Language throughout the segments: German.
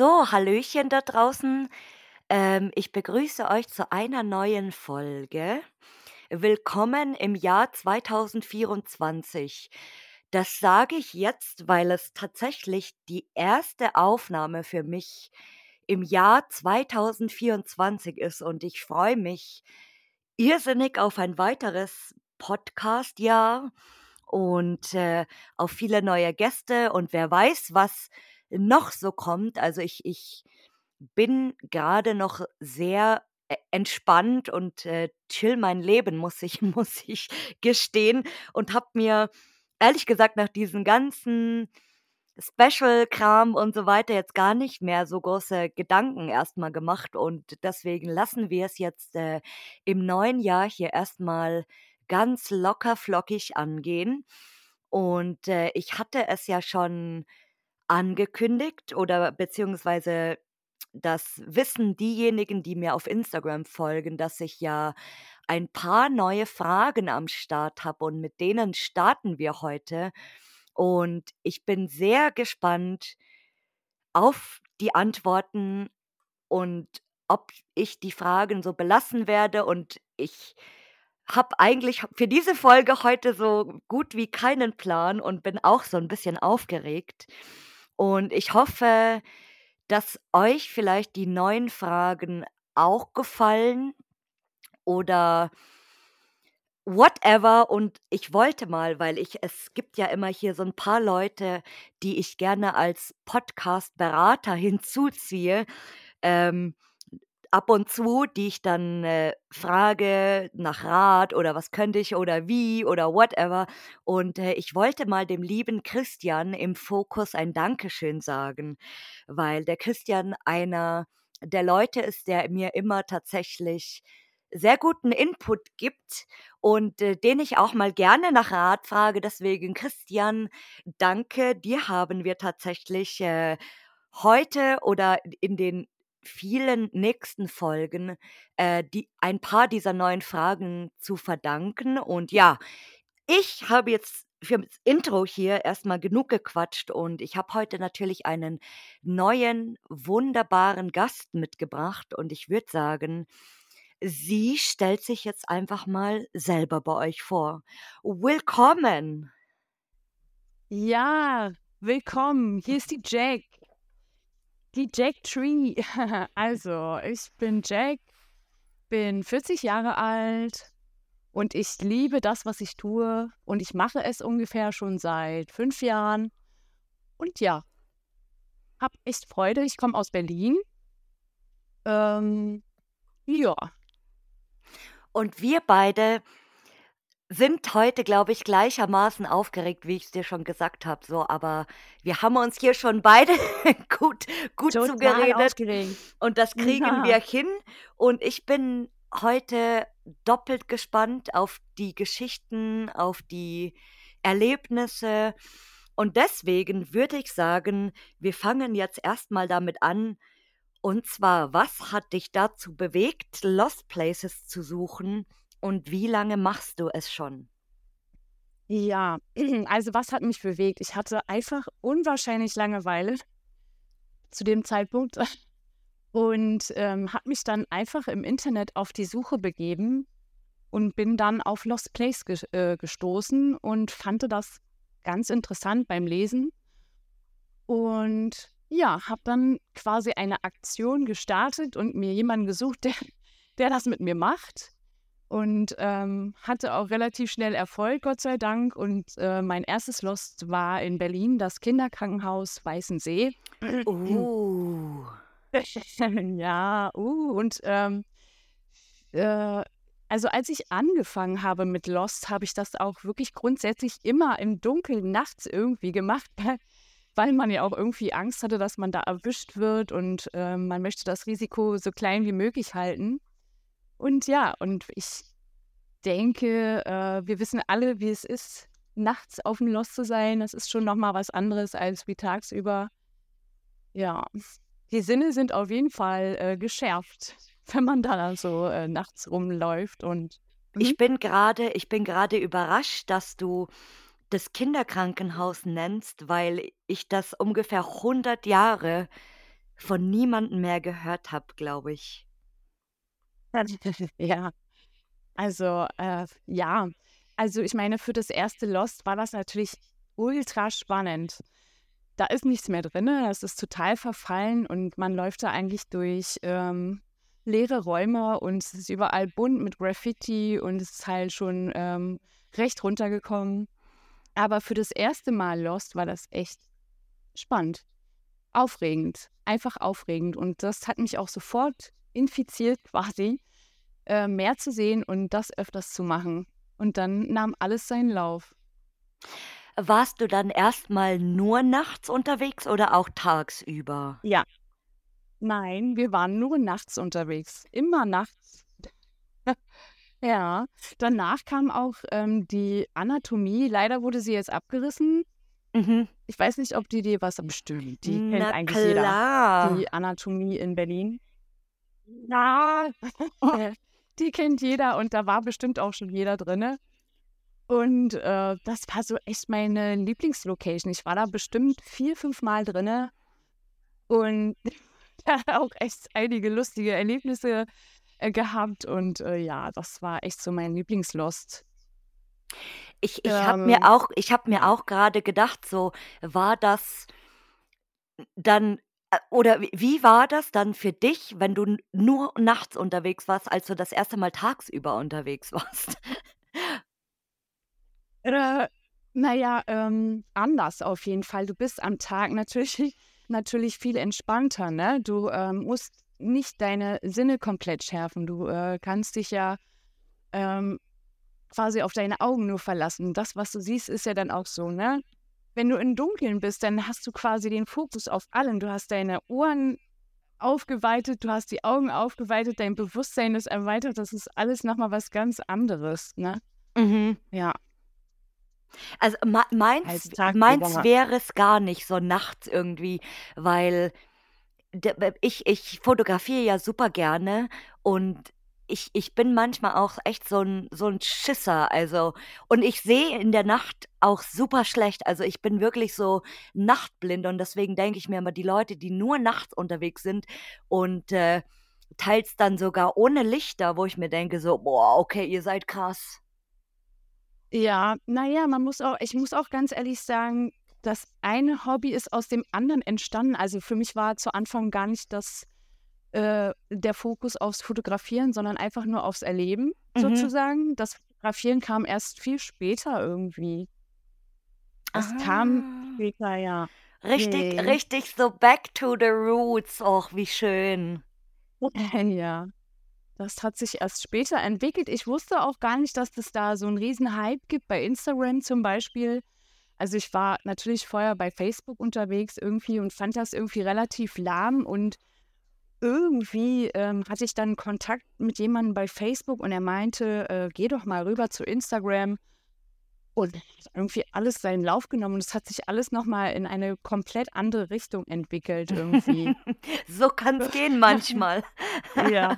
So, Hallöchen da draußen. Ähm, ich begrüße euch zu einer neuen Folge. Willkommen im Jahr 2024. Das sage ich jetzt, weil es tatsächlich die erste Aufnahme für mich im Jahr 2024 ist und ich freue mich irrsinnig auf ein weiteres Podcast-Jahr und äh, auf viele neue Gäste und wer weiß, was noch so kommt. Also ich, ich bin gerade noch sehr e- entspannt und äh, chill mein Leben, muss ich, muss ich gestehen. Und habe mir ehrlich gesagt nach diesen ganzen Special-Kram und so weiter jetzt gar nicht mehr so große Gedanken erstmal gemacht. Und deswegen lassen wir es jetzt äh, im neuen Jahr hier erstmal ganz locker flockig angehen. Und äh, ich hatte es ja schon angekündigt oder beziehungsweise das wissen diejenigen, die mir auf Instagram folgen, dass ich ja ein paar neue Fragen am Start habe und mit denen starten wir heute. Und ich bin sehr gespannt auf die Antworten und ob ich die Fragen so belassen werde. Und ich habe eigentlich für diese Folge heute so gut wie keinen Plan und bin auch so ein bisschen aufgeregt. Und ich hoffe, dass euch vielleicht die neuen Fragen auch gefallen oder whatever. Und ich wollte mal, weil ich, es gibt ja immer hier so ein paar Leute, die ich gerne als Podcast-Berater hinzuziehe. Ähm, ab und zu, die ich dann äh, frage nach Rat oder was könnte ich oder wie oder whatever. Und äh, ich wollte mal dem lieben Christian im Fokus ein Dankeschön sagen, weil der Christian einer der Leute ist, der mir immer tatsächlich sehr guten Input gibt und äh, den ich auch mal gerne nach Rat frage. Deswegen, Christian, danke. Dir haben wir tatsächlich äh, heute oder in den vielen nächsten Folgen äh, die, ein paar dieser neuen Fragen zu verdanken. Und ja, ich habe jetzt für das Intro hier erstmal genug gequatscht und ich habe heute natürlich einen neuen, wunderbaren Gast mitgebracht und ich würde sagen, sie stellt sich jetzt einfach mal selber bei euch vor. Willkommen! Ja, willkommen. Hier ist die Jack. Die Jack Tree. Also, ich bin Jack, bin 40 Jahre alt und ich liebe das, was ich tue. Und ich mache es ungefähr schon seit fünf Jahren. Und ja, hab echt Freude. Ich komme aus Berlin. Ähm, ja. Und wir beide sind heute, glaube ich, gleichermaßen aufgeregt, wie ich es dir schon gesagt habe. So, aber wir haben uns hier schon beide gut, gut Total zugeredet. aufgeregt. Und das kriegen Ja. wir hin. Und ich bin heute doppelt gespannt auf die Geschichten, auf die Erlebnisse. Und deswegen würde ich sagen, wir fangen jetzt erstmal damit an. Und zwar, was hat dich dazu bewegt, Lost Places zu suchen? Und wie lange machst du es schon? Ja, also was hat mich bewegt? Ich hatte einfach unwahrscheinlich Langeweile zu dem Zeitpunkt und ähm, habe mich dann einfach im Internet auf die Suche begeben und bin dann auf Lost Place ges äh, gestoßen und fand das ganz interessant beim Lesen. Und ja, habe dann quasi eine Aktion gestartet und mir jemanden gesucht, der, der das mit mir macht. Und ähm, hatte auch relativ schnell Erfolg, Gott sei Dank. Und äh, mein erstes Lost war in Berlin, das Kinderkrankenhaus Weißensee. Uh. ja, uh, und ähm, äh, also als ich angefangen habe mit Lost, habe ich das auch wirklich grundsätzlich immer im Dunkeln nachts irgendwie gemacht, weil, weil man ja auch irgendwie Angst hatte, dass man da erwischt wird und äh, man möchte das Risiko so klein wie möglich halten. Und ja, und ich denke, äh, wir wissen alle, wie es ist, nachts auf dem Lost zu sein. Das ist schon nochmal was anderes als wie tagsüber. Ja, die Sinne sind auf jeden Fall äh, geschärft, wenn man da so äh, nachts rumläuft und Ich bin gerade, ich bin gerade überrascht, dass du das Kinderkrankenhaus nennst, weil ich das ungefähr 100 Jahre von niemandem mehr gehört habe, glaube ich. Ja, also äh, ja, also ich meine, für das erste Lost war das natürlich ultra spannend. Da ist nichts mehr drin, das ist total verfallen und man läuft da eigentlich durch ähm, leere Räume und es ist überall bunt mit Graffiti und es ist halt schon ähm, recht runtergekommen. Aber für das erste Mal Lost war das echt spannend, aufregend, einfach aufregend. Und das hat mich auch sofort infiziert quasi, äh, mehr zu sehen und das öfters zu machen. Und dann nahm alles seinen Lauf. Warst du dann erstmal nur nachts unterwegs oder auch tagsüber? Ja. Nein, wir waren nur nachts unterwegs. Immer nachts. ja. Danach kam auch ähm, die Anatomie. Leider wurde sie jetzt abgerissen. Mhm. Ich weiß nicht, ob die dir was bestimmt. Die kennt Na eigentlich klar. jeder. Die Anatomie in Berlin. Ja. die kennt jeder und da war bestimmt auch schon jeder drin. Und äh, das war so echt meine Lieblingslocation. Ich war da bestimmt vier, fünf Mal drin und auch echt einige lustige Erlebnisse äh, gehabt. Und äh, ja, das war echt so mein Lieblingslost. Ich, ich habe mir Ähm, auch, ich habe mir auch gerade gedacht, so war das dann äh, oder wie war das dann für dich, wenn du nur nachts unterwegs warst, als du das erste Mal tagsüber unterwegs warst? Äh, na ähm, anders auf jeden Fall. Du bist am Tag natürlich natürlich viel entspannter, ne? Du, ähm, musst nicht deine Sinne komplett schärfen. Du, äh, kannst dich ja, ähm, quasi auf deine Augen nur verlassen. Das, was du siehst, ist ja dann auch so, ne? Wenn du im Dunkeln bist, dann hast du quasi den Fokus auf allem. Du hast deine Ohren aufgeweitet, du hast die Augen aufgeweitet, dein Bewusstsein ist erweitert. Das ist alles noch mal was ganz anderes, ne? Mhm. Ja. Also, mei Als meins meins tagsüber. wäre es gar nicht so nachts irgendwie, weil ich ich fotografiere ja super gerne und ich ich bin manchmal auch echt so 'n so 'n Schisser, also und ich sehe in der Nacht auch super schlecht. Also, ich bin wirklich so nachtblind und deswegen denke ich mir immer, die Leute, die nur nachts unterwegs sind und, äh, teils dann sogar ohne Lichter, wo ich mir denke so: „Boah, okay, ihr seid krass.“ Ja, na ja, man muss auch ich muss auch ganz ehrlich sagen, das eine Hobby ist aus dem anderen entstanden. Also, für mich war zu Anfang gar nicht das äh, der Fokus aufs Fotografieren, sondern einfach nur aufs Erleben Mhm. sozusagen. Das Fotografieren kam erst viel später irgendwie. Es kam Ah. später, ja. Richtig Mhm. richtig so back to the roots. Och, wie schön. Ja, das hat sich erst später entwickelt. Ich wusste auch gar nicht, dass es da so 'n Riesenhype gibt bei Instagram zum Beispiel. Also, ich war natürlich vorher bei Facebook unterwegs irgendwie und fand das irgendwie relativ lahm und irgendwie, ähm, hatte ich dann Kontakt mit jemandem bei Facebook und er meinte, äh: „Geh doch mal rüber zu Instagram.“ Und hat irgendwie alles seinen Lauf genommen und es hat sich alles noch mal in eine komplett andere Richtung entwickelt irgendwie. So kann's gehen manchmal. Ja.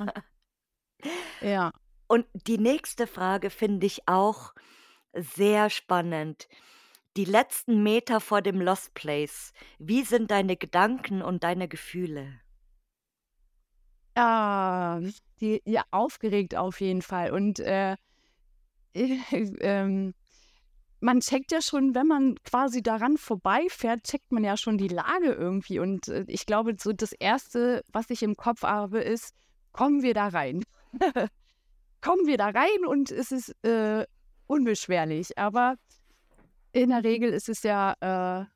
Ja. Und die nächste Frage finde ich auch sehr spannend. Die letzten Meter vor dem Lost Place. Wie sind deine Gedanken und deine Gefühle? Ah, die ja, aufgeregt auf jeden Fall und, äh, ähm, man checkt ja schon, wenn man quasi daran vorbeifährt, checkt man ja schon die Lage irgendwie und, äh, ich glaube, so das Erste, was ich im Kopf habe, ist: „Kommen wir da rein?“ Kommen wir da rein und es ist, äh, unbeschwerlich, aber in der Regel ist es ja, äh,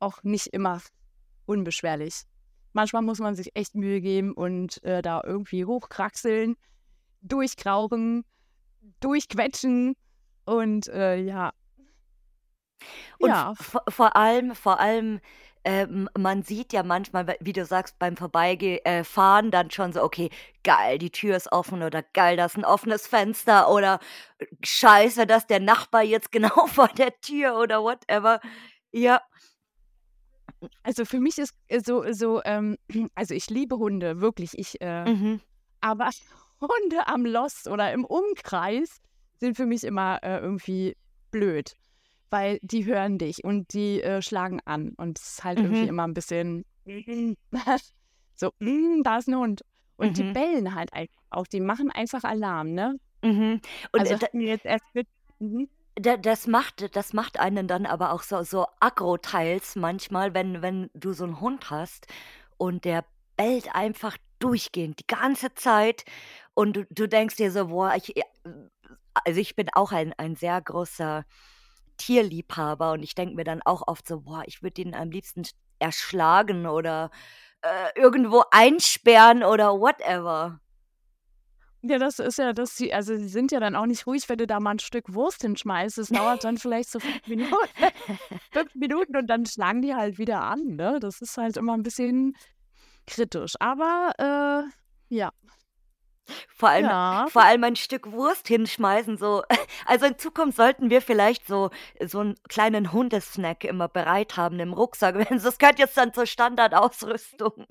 auch nicht immer unbeschwerlich. Manchmal muss man sich echt Mühe geben und, äh, da irgendwie hochkraxeln, durchkrauchen, durchquetschen und, äh, ja. Und Ja. vor allem vor allem, ähm, man sieht ja manchmal, wie du sagst, beim Vorbeige äh, dann schon so: „Okay, geil, die Tür ist offen“ oder „geil, da ist 'n offenes Fenster“ oder äh, „scheiße, da ist der Nachbar jetzt genau vor der Tür“ oder whatever. Ja. Also, für mich ist, äh, so so, ähm also, ich liebe Hunde, wirklich. Ich, äh Mhm. aber Hunde am Lost oder im Umkreis sind für mich immer, äh, irgendwie blöd, weil die hören dich und die, äh, schlagen an und es ist halt irgendwie Mhm. immer 'n bisschen So, mm, da ist ein Hund. Und die bellen halt auch. Die machen einfach Alarm, ne? Mhm. Und Also hatten wir jetzt erst mit. Da, das macht, das macht einen dann aber auch so, so aggro-teils manchmal, wenn, wenn du so einen Hund hast und der bellt einfach durchgehend die ganze Zeit und du, du denkst dir so, boah, ich, ja, also ich bin auch ein, ein sehr großer Tierliebhaber und ich denke mir dann auch oft so, boah, ich würde ihn am liebsten erschlagen oder äh, irgendwo einsperren oder whatever. Ja, das ist ja, dass sie, also sie sind ja dann auch nicht ruhig, wenn du da mal ein Stück Wurst hinschmeißt. Das dauert dann vielleicht so fünf Minuten, fünf Minuten und dann schlagen die halt wieder an, ne? Das ist halt immer ein bisschen kritisch. Aber äh, ja. Vor allem, Ja. vor allem ein Stück Wurst hinschmeißen, so. Also in Zukunft sollten wir vielleicht so, so einen kleinen Hundesnack immer bereit haben im Rucksack. Das gehört jetzt dann zur Standardausrüstung.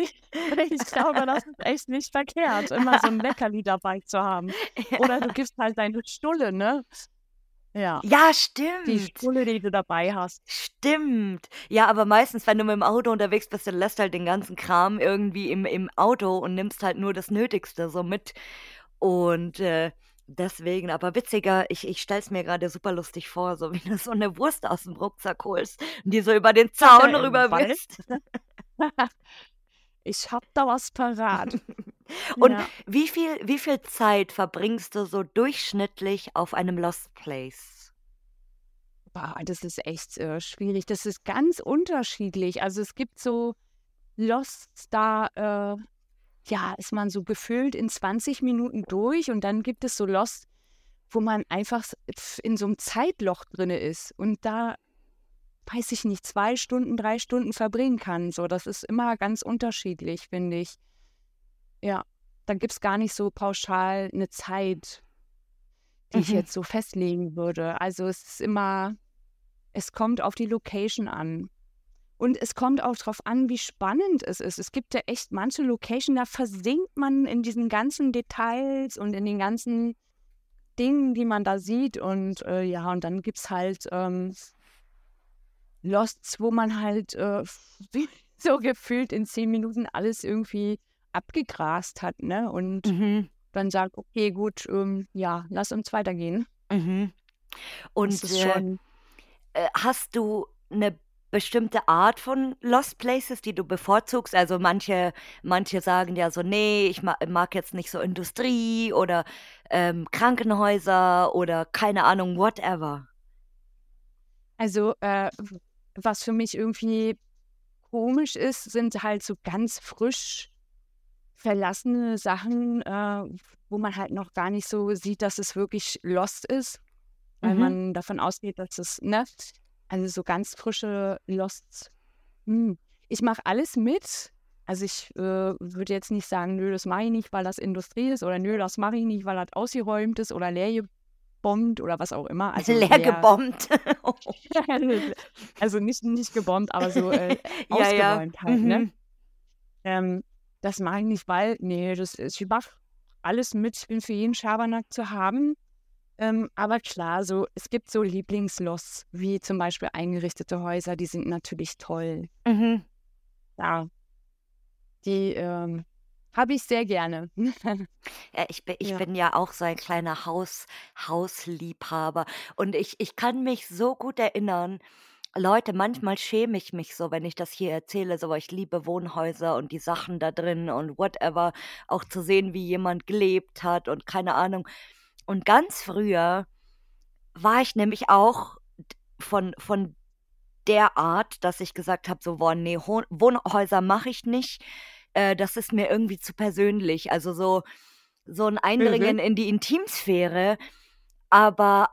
Ich, ich glaube, das ist echt nicht verkehrt, immer so ein Leckerli dabei zu haben. Oder du gibst halt deine Stulle, ne? Ja. Ja, Die stimmt. Stulle, die du dabei hast. Stimmt. Ja, aber meistens, wenn du mit dem Auto unterwegs bist, dann lässt halt den ganzen Kram irgendwie im, im Auto und nimmst halt nur das Nötigste so mit. Und äh, deswegen, aber witziger, ich, ich stell's mir gerade super lustig vor, so wie du so eine Wurst aus dem Rucksack holst und die so über den Zaun rüber Wald. Ich hab da was parat. Und Ja. wie viel, wie viel Zeit verbringst du so durchschnittlich auf einem Lost Place? Boah, das ist echt äh, schwierig. Das ist ganz unterschiedlich. Also es gibt so Losts, da äh, ja, ist man so gefühlt in 20 Minuten durch und dann gibt es so Lost, wo man einfach in so einem Zeitloch drinne ist und da, weiß ich nicht, zwei Stunden, drei Stunden verbringen kann. So, das ist immer ganz unterschiedlich, finde ich. Ja, da gibt es gar nicht so pauschal eine Zeit, die ich Mhm. jetzt so festlegen würde. Also es ist immer, es kommt auf die Location an. Und es kommt auch darauf an, wie spannend es ist. Es gibt ja echt manche Location, da versinkt man in diesen ganzen Details und in den ganzen Dingen, die man da sieht. Und äh, ja, und dann gibt es halt ähm, Losts, wo man halt äh, so gefühlt in zehn Minuten alles irgendwie abgegrast hat, ne? Und Mhm. dann sagt, okay, gut, ähm, ja, lass uns weitergehen. Mhm. Und äh, äh, hast du eine bestimmte Art von Lost Places, die du bevorzugst? Also manche, manche sagen ja so, nee, ich ma mag jetzt nicht so Industrie oder ähm, Krankenhäuser oder keine Ahnung, whatever. Also, äh, was für mich irgendwie komisch ist, sind halt so ganz frisch verlassene Sachen, äh, wo man halt noch gar nicht so sieht, dass es wirklich lost ist, weil Mhm. man davon ausgeht, dass es, ne? Also so ganz frische Losts. Hm. Ich mache alles mit. Also ich äh, würde jetzt nicht sagen, nö, das mache ich nicht, weil das Industrie ist oder nö, das mache ich nicht, weil das ausgeräumt ist oder leer gebombt oder was auch immer. Also Leer leer, gebombt. also nicht, nicht gebombt, aber so äh, Ja, ja. ausgeräumt halt, ne? Mhm. Ähm, das mache ich nicht, weil, nee, das ist, ich mache alles mit, ich bin für jeden Schabernack zu haben. Ähm, aber klar, so, es gibt so Lieblingslosts, wie zum Beispiel eingerichtete Häuser, die sind natürlich toll. Mhm. Ja, die ähm, habe ich sehr gerne. Ja, ich bin, ich Ja. bin ja auch so ein kleiner Haus, Hausliebhaber. Und ich, ich kann mich so gut erinnern, Leute, manchmal schäme ich mich so, wenn ich das hier erzähle, so, weil ich liebe Wohnhäuser und die Sachen da drin und whatever, auch zu sehen, wie jemand gelebt hat und keine Ahnung. Und ganz früher war ich nämlich auch von, von der Art, dass ich gesagt habe, so, boah, nee, Ho- Wohnhäuser mache ich nicht. Äh, das ist mir irgendwie zu persönlich. Also so, so ein Eindringen in die Intimsphäre. Aber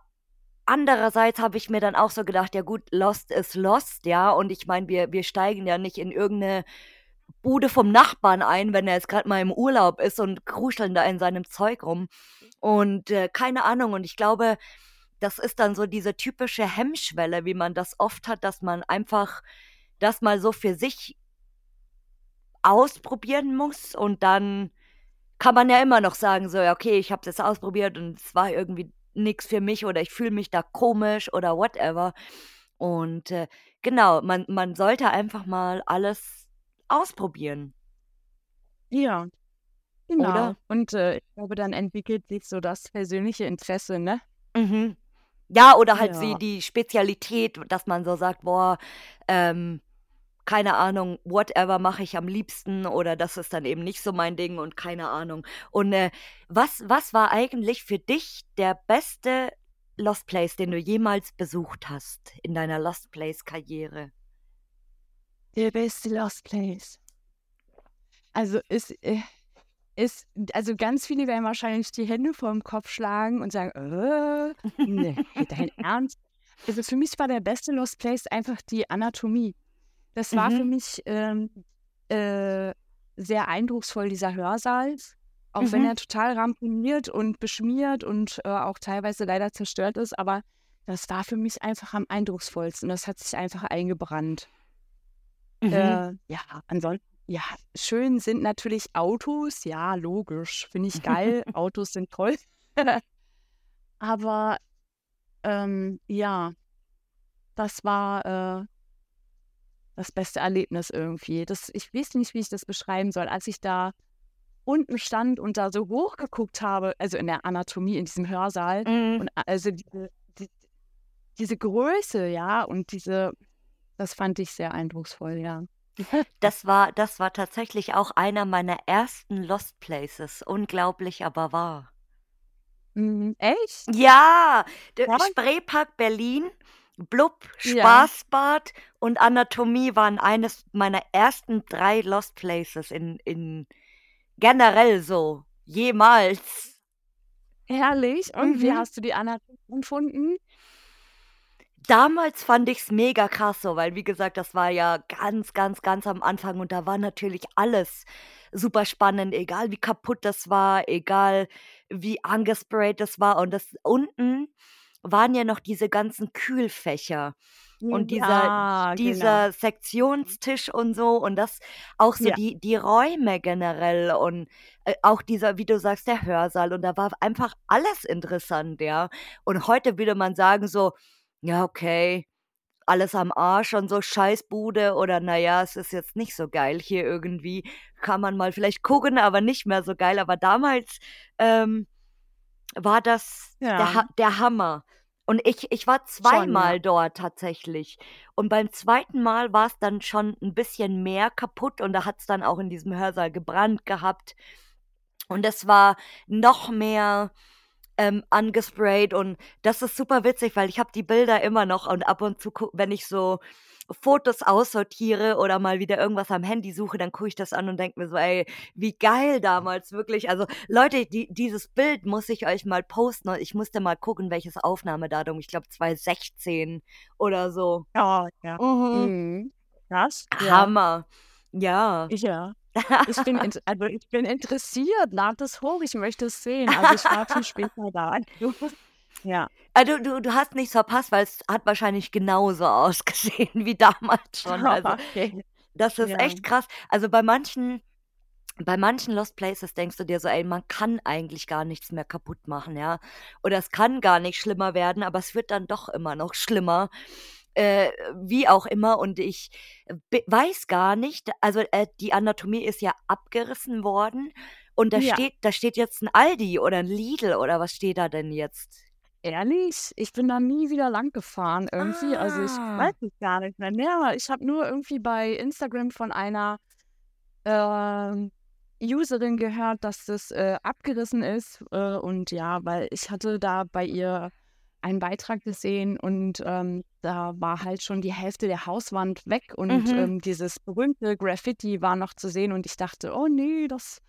andererseits habe ich mir dann auch so gedacht, ja gut, Lost ist Lost, ja. Und ich meine, wir, wir steigen ja nicht in irgendeine Bude vom Nachbarn ein, wenn er jetzt gerade mal im Urlaub ist und kruscheln da in seinem Zeug rum. Und äh, keine Ahnung. Und ich glaube, das ist dann so diese typische Hemmschwelle, wie man das oft hat, dass man einfach das mal so für sich ausprobieren muss und dann kann man ja immer noch sagen, so, ja, okay, ich habe jetzt ausprobiert und es war irgendwie nichts für mich oder ich fühle mich da komisch oder whatever. Und äh, genau, man, man sollte einfach mal alles ausprobieren. Ja, genau. Oder? Und, äh, ich glaube, dann entwickelt sich so das persönliche Interesse, ne? Mhm. Ja, oder halt sie Ja. die Spezialität, dass man so sagt: „Boah, ähm, keine Ahnung, whatever mache ich am liebsten“ oder das ist dann eben nicht so mein Ding und keine Ahnung. Und, äh, was was war eigentlich für dich der beste Lost Place, den du jemals besucht hast in deiner Lost Place-Karriere? Der beste Lost Place. Also, ist, äh ist also, ganz viele werden wahrscheinlich die Hände vorm Kopf schlagen und sagen: „Äh, ne, dein Ernst?“ Also, für mich war der beste Lost Place einfach die Anatomie. Das war für Mhm. mich, ähm, äh, sehr eindrucksvoll, dieser Hörsaal, auch wenn Mhm. er total ramponiert und beschmiert und, äh, auch teilweise leider zerstört ist, aber das war für mich einfach am eindrucksvollsten. Das hat sich einfach eingebrannt. Mhm. Äh, ja, ansonsten ja, schön sind natürlich Autos, ja, logisch, finde ich geil. Autos sind toll. Aber, ähm, ja, das war, äh das beste Erlebnis irgendwie. Das ich weiß nicht, wie ich das beschreiben soll. Als ich da unten stand und da so hochgeguckt habe, also in der Anatomie, in diesem Hörsaal Mhm. und a also diese die diese Größe, ja, und diese das fand ich sehr eindrucksvoll, ja. Das war das war tatsächlich auch einer meiner ersten Lost Places. Unglaublich, aber wahr. Mhm, echt? Ja, der? Spreepark Berlin, Blub, Ja. Spaßbad und Anatomie waren eines meiner ersten 3 Lost Places in in generell so, jemals. Herrlich. Und wie Mhm. hast du die Anatomie empfunden? Damals fand ich's mega krass so, weil wie gesagt, das war ja ganz, ganz, ganz am Anfang und da war natürlich alles super spannend, egal wie kaputt das war, egal wie angesprayt das war und das unten waren ja noch diese ganzen Kühlfächer und dieser Ja, genau. dieser Sektionstisch und so und das auch so Ja. die die Räume generell und, äh, auch dieser, wie du sagst, der Hörsaal und da war einfach alles interessant, ja. Und heute würde man sagen so: „Ja, okay, alles am Arsch und so, Scheißbude“ oder „na ja, es ist jetzt nicht so geil hier irgendwie. Kann man mal vielleicht gucken, aber nicht mehr so geil.“ Aber damals, ähm, war das der Ja. Ha der Hammer. Und ich ich war Schon, zweimal dort tatsächlich. Und beim 2. Mal war's dann schon 'n bisschen mehr kaputt und da hat's dann auch in diesem Hörsaal gebrannt gehabt. Und es war noch mehr, ähm, angesprayt und das ist super witzig, weil ich habe die Bilder immer noch und ab und zu wenn ich so Fotos aussortiere oder mal wieder irgendwas am Handy suche, dann gucke ich das an und denke mir so: „Ey, wie geil damals“, wirklich. Also, Leute, die dieses Bild muss ich euch mal posten und ich musste mal gucken, welches Aufnahmedatum, ich glaube 2016 oder so. Ja, ja. Mhm. Mhm. Ja. Hammer. Ja. Ja. Ich bin also, ich bin interessiert. Lad es hoch, ich möchte es sehen. Also, ich war viel später da. Ja. Ah, du du hast nichts verpasst, weil es hat wahrscheinlich genauso ausgesehen wie damals schon. Also, Okay. das ist Ja. echt krass. Also, bei manchen bei manchen Lost Places denkst du dir so: „Ey, man kann eigentlich gar nichts mehr kaputt machen“, ja? Oder es kann gar nicht schlimmer werden, aber es wird dann doch immer noch schlimmer, äh, wie auch immer. Und ich weiß gar nicht also, äh, die Anatomie ist ja abgerissen worden und da Ja. steht da steht jetzt 'n Aldi oder 'n Lidl oder was steht da denn jetzt? Ehrlich? Ich bin da nie wieder lang gefahren irgendwie. Also, ich Ah. weiß es gar nicht mehr. Ja, ich habe nur irgendwie bei Instagram von einer, ähm, Userin gehört, dass das, äh, abgerissen ist. Äh, und ja, weil ich hatte da bei ihr einen Beitrag gesehen und, ähm, da war halt schon die Hälfte der Hauswand weg und, Mhm. ähm, dieses berühmte Graffiti war noch zu sehen und ich dachte: „Oh ne, das“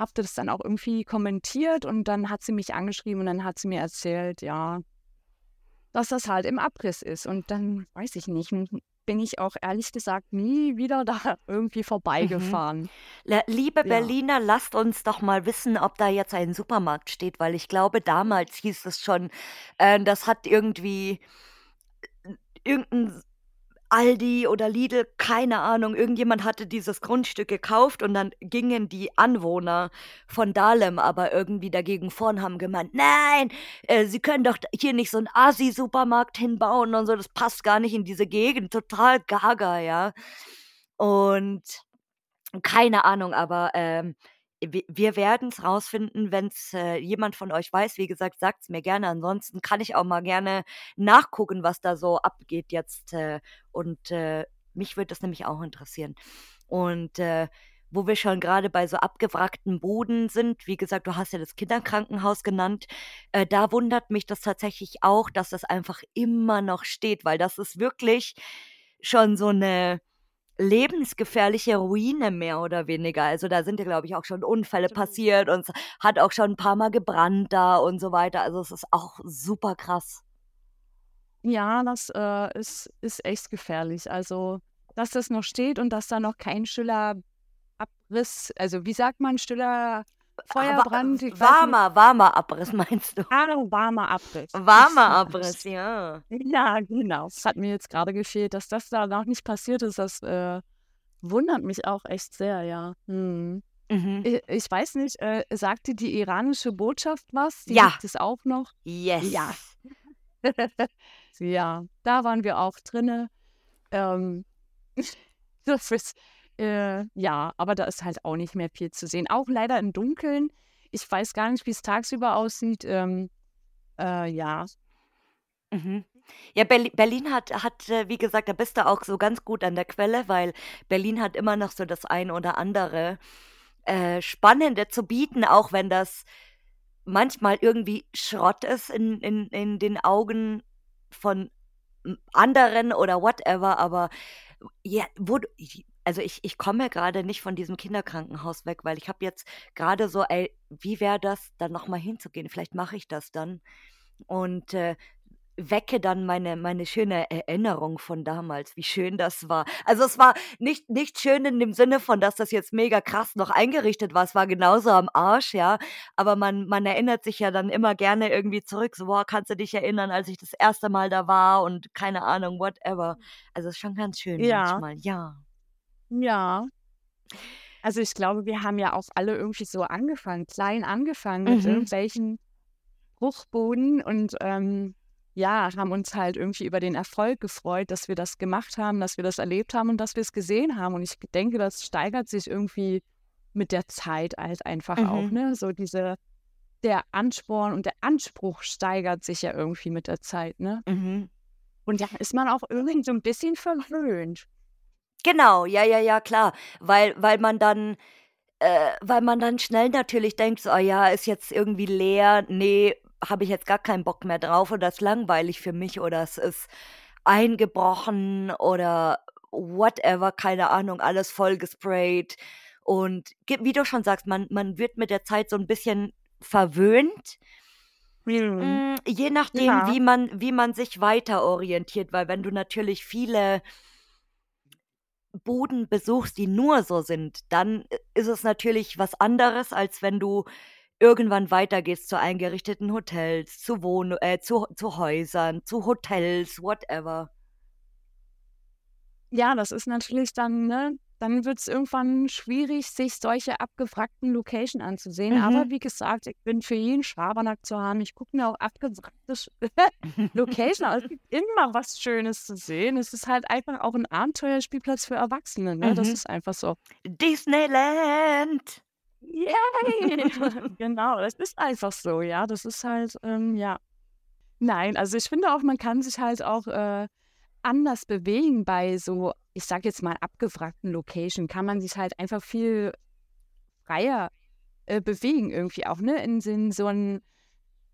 habe das dann auch irgendwie kommentiert und dann hat sie mich angeschrieben und dann hat sie mir erzählt, ja dass das halt im Abriss ist. Und dann weiß ich nicht, bin ich auch ehrlich gesagt nie wieder da irgendwie Mhm. vorbeigefahren. La liebe Ja. Berliner, lasst uns doch mal wissen, ob da jetzt ein Supermarkt steht, weil ich glaube, damals hieß es schon, äh, das hat irgendwie äh, irgend 'n Aldi oder Lidl, keine Ahnung, irgendjemand hatte dieses Grundstück gekauft und dann gingen die Anwohner von Dahlem aber irgendwie dagegen vor und haben gemeint: „Nein, äh, Sie können doch hier nicht so 'n Assi-Supermarkt hinbauen und so, das passt gar nicht in diese Gegend.“ Total gaga, ja. Und keine Ahnung, aber, ähm, wir werden es rausfinden, wenn es äh, jemand von euch weiß. Wie gesagt, sagt es mir gerne. Ansonsten kann ich auch mal gerne nachgucken, was da so abgeht jetzt. Äh, und äh, mich würde das nämlich auch interessieren. Und äh, wo wir schon gerade bei so abgewrackten Boden sind, wie gesagt, du hast ja das Kinderkrankenhaus genannt, äh, da wundert mich das tatsächlich auch, dass das einfach immer noch steht, weil das ist wirklich schon so eine lebensgefährliche Ruine mehr oder weniger. Also da sind ja, glaube ich, auch schon Unfälle passiert und es hat auch schon ein paar Mal gebrannt da und so weiter. Also es ist auch super krass. Ja, das äh, ist, ist echt gefährlich. Also, dass das noch steht und dass da noch kein stiller Abriss, also wie sagt man, stiller Feuerbrand? Ich warmer, warmer Abriss meinst du? Ah, warmer Abriss. Warmer Abriss, ja. Ja, genau. Es hat mir jetzt gerade gefehlt, dass das da noch nicht passiert ist. Das äh, wundert mich auch echt sehr, ja. Hm. Mhm. Ich, ich, weiß nicht, äh, sagte die iranische Botschaft was? Die ja. Gibt es auch noch? Yes. Ja. ja, da waren wir auch drinne. Ähm, das ist, äh, ja, aber da ist halt auch nicht mehr viel zu sehen. Auch leider im Dunkeln. Ich weiß gar nicht, wie es tagsüber aussieht. Ähm, äh, ja. Mhm. Ja, Berlin, hat, hat, äh, wie gesagt, da bist du auch so ganz gut an der Quelle, weil Berlin hat immer noch so das ein oder andere äh, Spannende zu bieten, auch wenn das manchmal irgendwie Schrott ist in, in, in den Augen von anderen oder whatever, aber ja, wo, also ich, ich komme gerade nicht von diesem Kinderkrankenhaus weg, weil ich habe jetzt gerade so, ey, wie wäre das, dann nochmal hinzugehen? Vielleicht mache ich das dann. Und äh, wecke dann meine, meine schöne Erinnerung von damals, wie schön das war. Also es war nicht, nicht schön in dem Sinne von, dass das jetzt mega krass noch eingerichtet war. Es war genauso am Arsch, ja. Aber man, man erinnert sich ja dann immer gerne irgendwie zurück. So, boah, kannst du dich erinnern, als ich das erste Mal da war und keine Ahnung, whatever. Also es ist schon ganz schön ja. manchmal, ja. Ja. Also ich glaube, wir haben ja auch alle irgendwie so angefangen, klein angefangen mit mhm. irgendwelchen Bruchboden und ähm, ja, haben uns halt irgendwie über den Erfolg gefreut, dass wir das gemacht haben, dass wir das erlebt haben und dass wir es gesehen haben. Und ich denke, das steigert sich irgendwie mit der Zeit halt einfach mhm. auch, ne? So diese, der Ansporn und der Anspruch steigert sich ja irgendwie mit der Zeit, ne? Mhm. Und ja, ist man auch irgendwie so ein bisschen verwöhnt. Genau, ja, ja, ja, klar. Weil, weil man dann, äh, weil man dann schnell natürlich denkt, so, oh ja, ist jetzt irgendwie leer, nee, habe ich jetzt gar keinen Bock mehr drauf oder ist langweilig für mich oder es ist eingebrochen oder whatever, keine Ahnung, alles voll gesprayt. Und wie du schon sagst, man, man wird mit der Zeit so ein bisschen verwöhnt. Mhm. Je nachdem, ja. wie, man, wie man sich weiter orientiert, weil wenn du natürlich viele Boden besuchst, die nur so sind, dann ist es natürlich was anderes, als wenn du irgendwann weitergehst zu eingerichteten Hotels, zu Wohn äh, zu, zu Häusern, zu Hotels, whatever. Ja, das ist natürlich dann, ne, dann wird es irgendwann schwierig, sich solche abgewrackten Location anzusehen. Mhm. Aber wie gesagt, ich bin für jeden Schabernack zu haben. Ich gucke mir auch abgewrackte Location an. Es gibt immer was Schönes zu sehen. Es ist halt einfach auch ein Abenteuerspielplatz für Erwachsene. Ne? Mhm. Das ist einfach so. Disneyland! Yay! genau, das ist einfach so, ja. Das ist halt, ähm, ja. Nein, also ich finde auch, man kann sich halt auch äh, anders bewegen bei so, ich sag jetzt mal, abgewrackten Location. Kann man sich halt einfach viel freier äh, bewegen irgendwie auch, ne? In, in so einem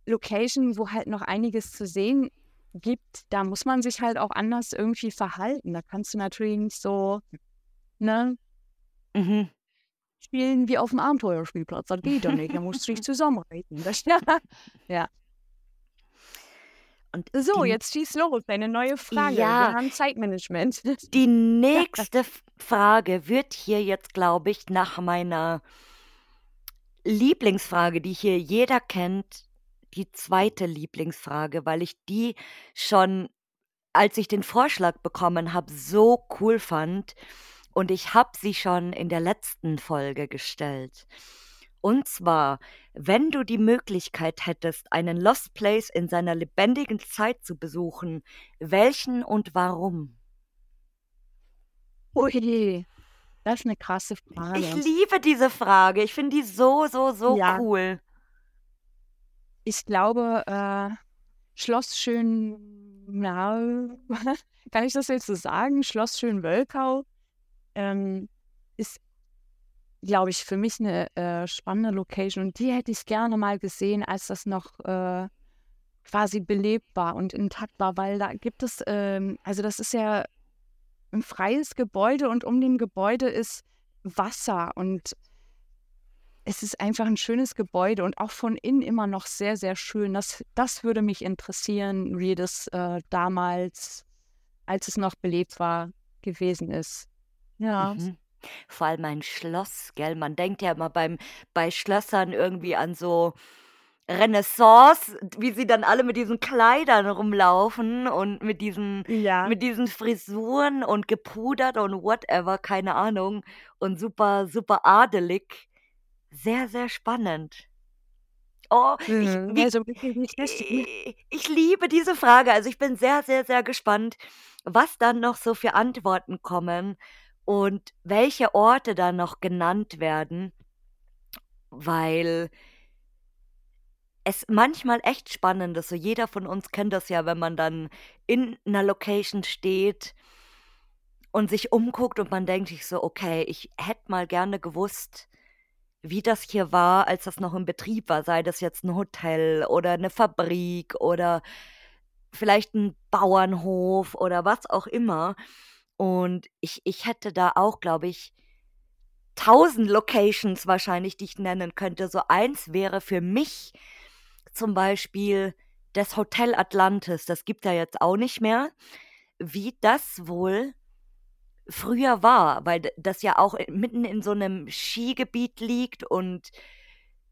Location, wo halt noch einiges zu sehen gibt, da muss man sich halt auch anders irgendwie verhalten. Da kannst du natürlich nicht so, ne? Mhm spielen wie auf dem Abenteuerspielplatz. Das geht doch nicht. Da musst du dich zusammenreden. Das, ja. Und so, die, jetzt schieß los, deine neue Frage. Ja, Wir haben Zeitmanagement. Die nächste Frage wird hier jetzt, glaube ich, nach meiner Lieblingsfrage, die hier jeder kennt, die zweite Lieblingsfrage, weil ich die schon, als ich den Vorschlag bekommen habe, so cool fand. Und ich habe sie schon in der letzten Folge gestellt. Und zwar, wenn du die Möglichkeit hättest, einen Lost Place in seiner lebendigen Zeit zu besuchen, welchen und warum? Ui, Das ist eine krasse Frage. Ich liebe diese Frage. Ich finde die so, so, so Ja. cool. Ich glaube, äh, Schloss Schön, na, kann ich das jetzt so sagen? Schloss Schön-Wölkau ähm, ist, glaube ich, für mich eine äh, spannende Location und die hätte ich gerne mal gesehen, als das noch äh, quasi belebt war und intakt war, weil da gibt es, ähm, also das ist ja ein freies Gebäude und um dem Gebäude ist Wasser und es ist einfach ein schönes Gebäude und auch von innen immer noch sehr, sehr schön. Das, das würde mich interessieren, wie das äh, damals, als es noch belebt war, gewesen ist. Ja. Mhm. Vor allem ein Schloss, gell? Man denkt ja immer beim, bei Schlössern irgendwie an so Renaissance, wie sie dann alle mit diesen Kleidern rumlaufen und mit diesen, Ja. mit diesen Frisuren und gepudert und whatever, keine Ahnung. Und super, super adelig. Sehr, sehr spannend. Oh, ich, Mhm. wie, Also ich, ich liebe diese Frage. Also ich bin sehr, sehr, sehr gespannt, was dann noch so für Antworten kommen und welche Orte dann noch genannt werden, weil es manchmal echt spannend ist. So jeder von uns kennt das ja, wenn man dann in einer Location steht und sich umguckt und man denkt sich so, okay, ich hätte mal gerne gewusst, wie das hier war, als das noch im Betrieb war, sei das jetzt ein Hotel oder eine Fabrik oder vielleicht ein Bauernhof oder was auch immer. Und ich, ich hätte da auch, glaube ich, tausend Locations wahrscheinlich, die ich nennen könnte. So eins wäre für mich zum Beispiel das Hotel Atlantis. Das gibt ja jetzt auch nicht mehr. Wie das wohl früher war, weil das ja auch mitten in so einem Skigebiet liegt und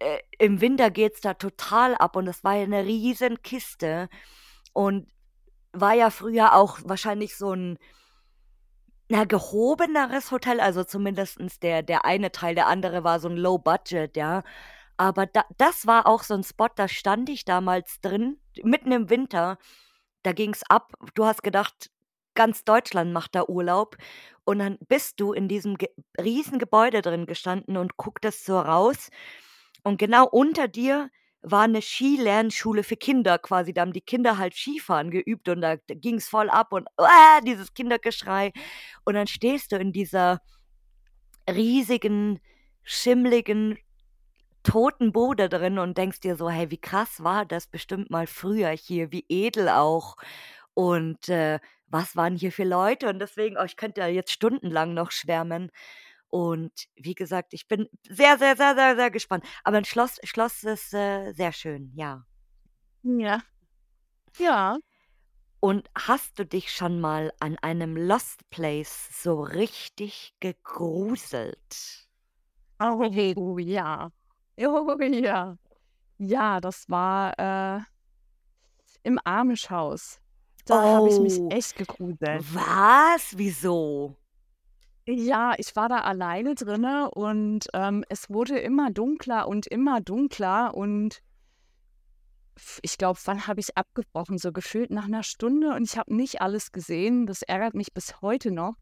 äh, im Winter geht's da total ab und das war ja eine riesen Kiste und war ja früher auch wahrscheinlich so ein na, gehobeneres Hotel, also zumindestens der, der eine Teil, der andere war so ein Low Budget, ja. Aber da, das war auch so ein Spot, da stand ich damals drin, mitten im Winter. Da ging's ab. Du hast gedacht, ganz Deutschland macht da Urlaub. Und dann bist du in diesem ge riesen Gebäude drin gestanden und gucktest so raus. Und genau unter dir war eine Skilernschule für Kinder quasi. Da haben die Kinder halt Skifahren geübt und da, da ging's voll ab und ah, dieses Kindergeschrei. Und dann stehst du in dieser riesigen, schimmligen, toten Bude drin und denkst dir so, hey, wie krass war das bestimmt mal früher hier, wie edel auch. Und äh, was waren hier für Leute? Und deswegen, oh, ich könnte ja jetzt stundenlang noch schwärmen. Und wie gesagt, ich bin sehr, sehr, sehr, sehr, sehr gespannt. Aber ein Schloss, Schloss ist äh, sehr schön, ja. Ja. Ja. Und hast du dich schon mal an einem Lost Place so richtig gegruselt? Oh ja. Oh ja. Ja, das war äh, im Amish-Haus. Da habe ich mich Oh, echt gegruselt. was? Wieso? Ja, ich war da alleine drinne und ähm, es wurde immer dunkler und immer dunkler und ich glaube, wann habe ich abgebrochen? So gefühlt nach einer Stunde und ich habe nicht alles gesehen. Das ärgert mich bis heute noch.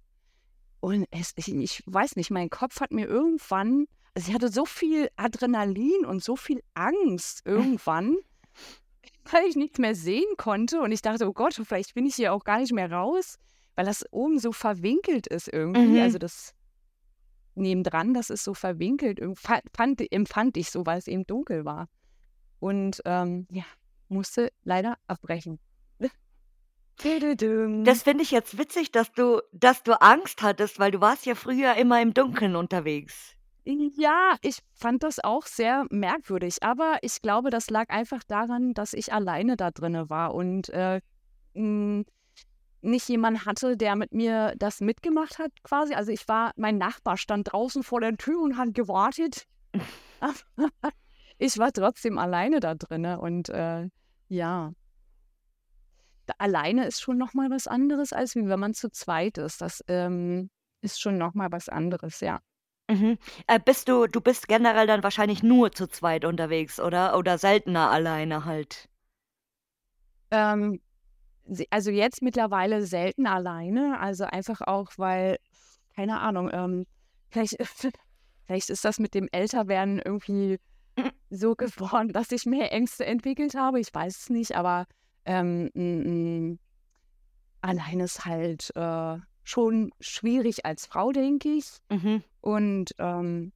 Und es, ich, ich weiß nicht, mein Kopf hat mir irgendwann, also ich hatte so viel Adrenalin und so viel Angst irgendwann, weil ich nichts mehr sehen konnte. Und ich dachte, oh Gott, vielleicht bin ich hier auch gar nicht mehr raus, weil das oben so verwinkelt ist irgendwie. Also Mhm. das nebendran, das ist so verwinkelt. Fand, empfand ich so, weil es eben dunkel war. Und ähm, ja, musste leider abbrechen. Das finde ich jetzt witzig, dass du, dass du Angst hattest, weil du warst ja früher immer im Dunkeln unterwegs. Ja, ich fand das auch sehr merkwürdig, aber ich glaube, das lag einfach daran, dass ich alleine da drinne war und äh, m, nicht jemand hatte, der mit mir das mitgemacht hat, quasi. Also ich war, mein Nachbar stand draußen vor der Tür und hat gewartet. Ich war trotzdem alleine da drinne und äh, ja, da, alleine ist schon noch mal was anderes, als wenn man zu zweit ist. Das ähm, ist schon noch mal was anderes, ja. Mhm. Äh, bist du, du bist generell dann wahrscheinlich nur zu zweit unterwegs, oder? Oder seltener alleine halt. Ähm, also jetzt mittlerweile selten alleine, also einfach auch, weil, keine Ahnung, ähm, vielleicht, vielleicht ist das mit dem Älterwerden irgendwie so geworden, dass ich mehr Ängste entwickelt habe. Ich weiß es nicht, aber ähm, m, m, allein ist halt äh, schon schwierig als Frau, denke ich. Mhm. Und ähm,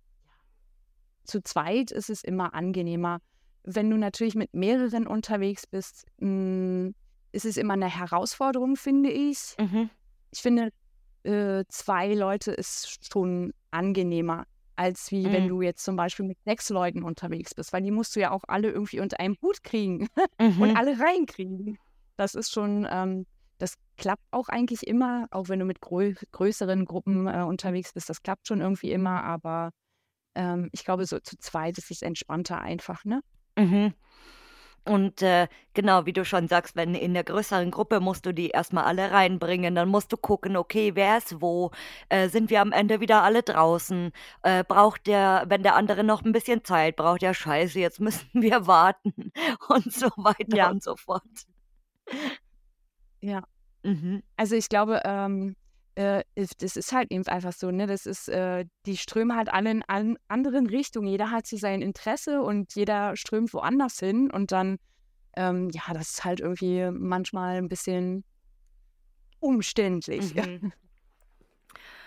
zu zweit ist es immer angenehmer. Wenn du natürlich mit mehreren unterwegs bist, mh, ist es immer eine Herausforderung, finde ich. Mhm. Ich finde, äh, zwei Leute ist schon angenehmer, als wie wenn Mhm. du jetzt zum Beispiel mit sechs Leuten unterwegs bist, weil die musst du ja auch alle irgendwie unter einem Hut kriegen und Mhm. alle reinkriegen. Das ist schon, ähm, das klappt auch eigentlich immer, auch wenn du mit grö größeren Gruppen äh, unterwegs bist. Das klappt schon irgendwie immer, aber ähm, ich glaube, so zu zweit ist es entspannter einfach, ne? Mhm. Und äh, genau, wie du schon sagst, wenn in der größeren Gruppe musst du die erstmal alle reinbringen, dann musst du gucken, okay, wer ist wo, äh, sind wir am Ende wieder alle draußen, äh, braucht der, wenn der andere noch ein bisschen Zeit braucht, ja scheiße, jetzt müssen wir warten und so weiter Ja. und so fort. Ja. Mhm. Also ich glaube, ähm, äh, das ist halt eben einfach so, ne? Das ist, äh, die strömen halt alle in an anderen Richtungen. Jeder hat so sein Interesse und jeder strömt woanders hin und dann, ähm, ja, das ist halt irgendwie manchmal ein bisschen umständlich. Mhm.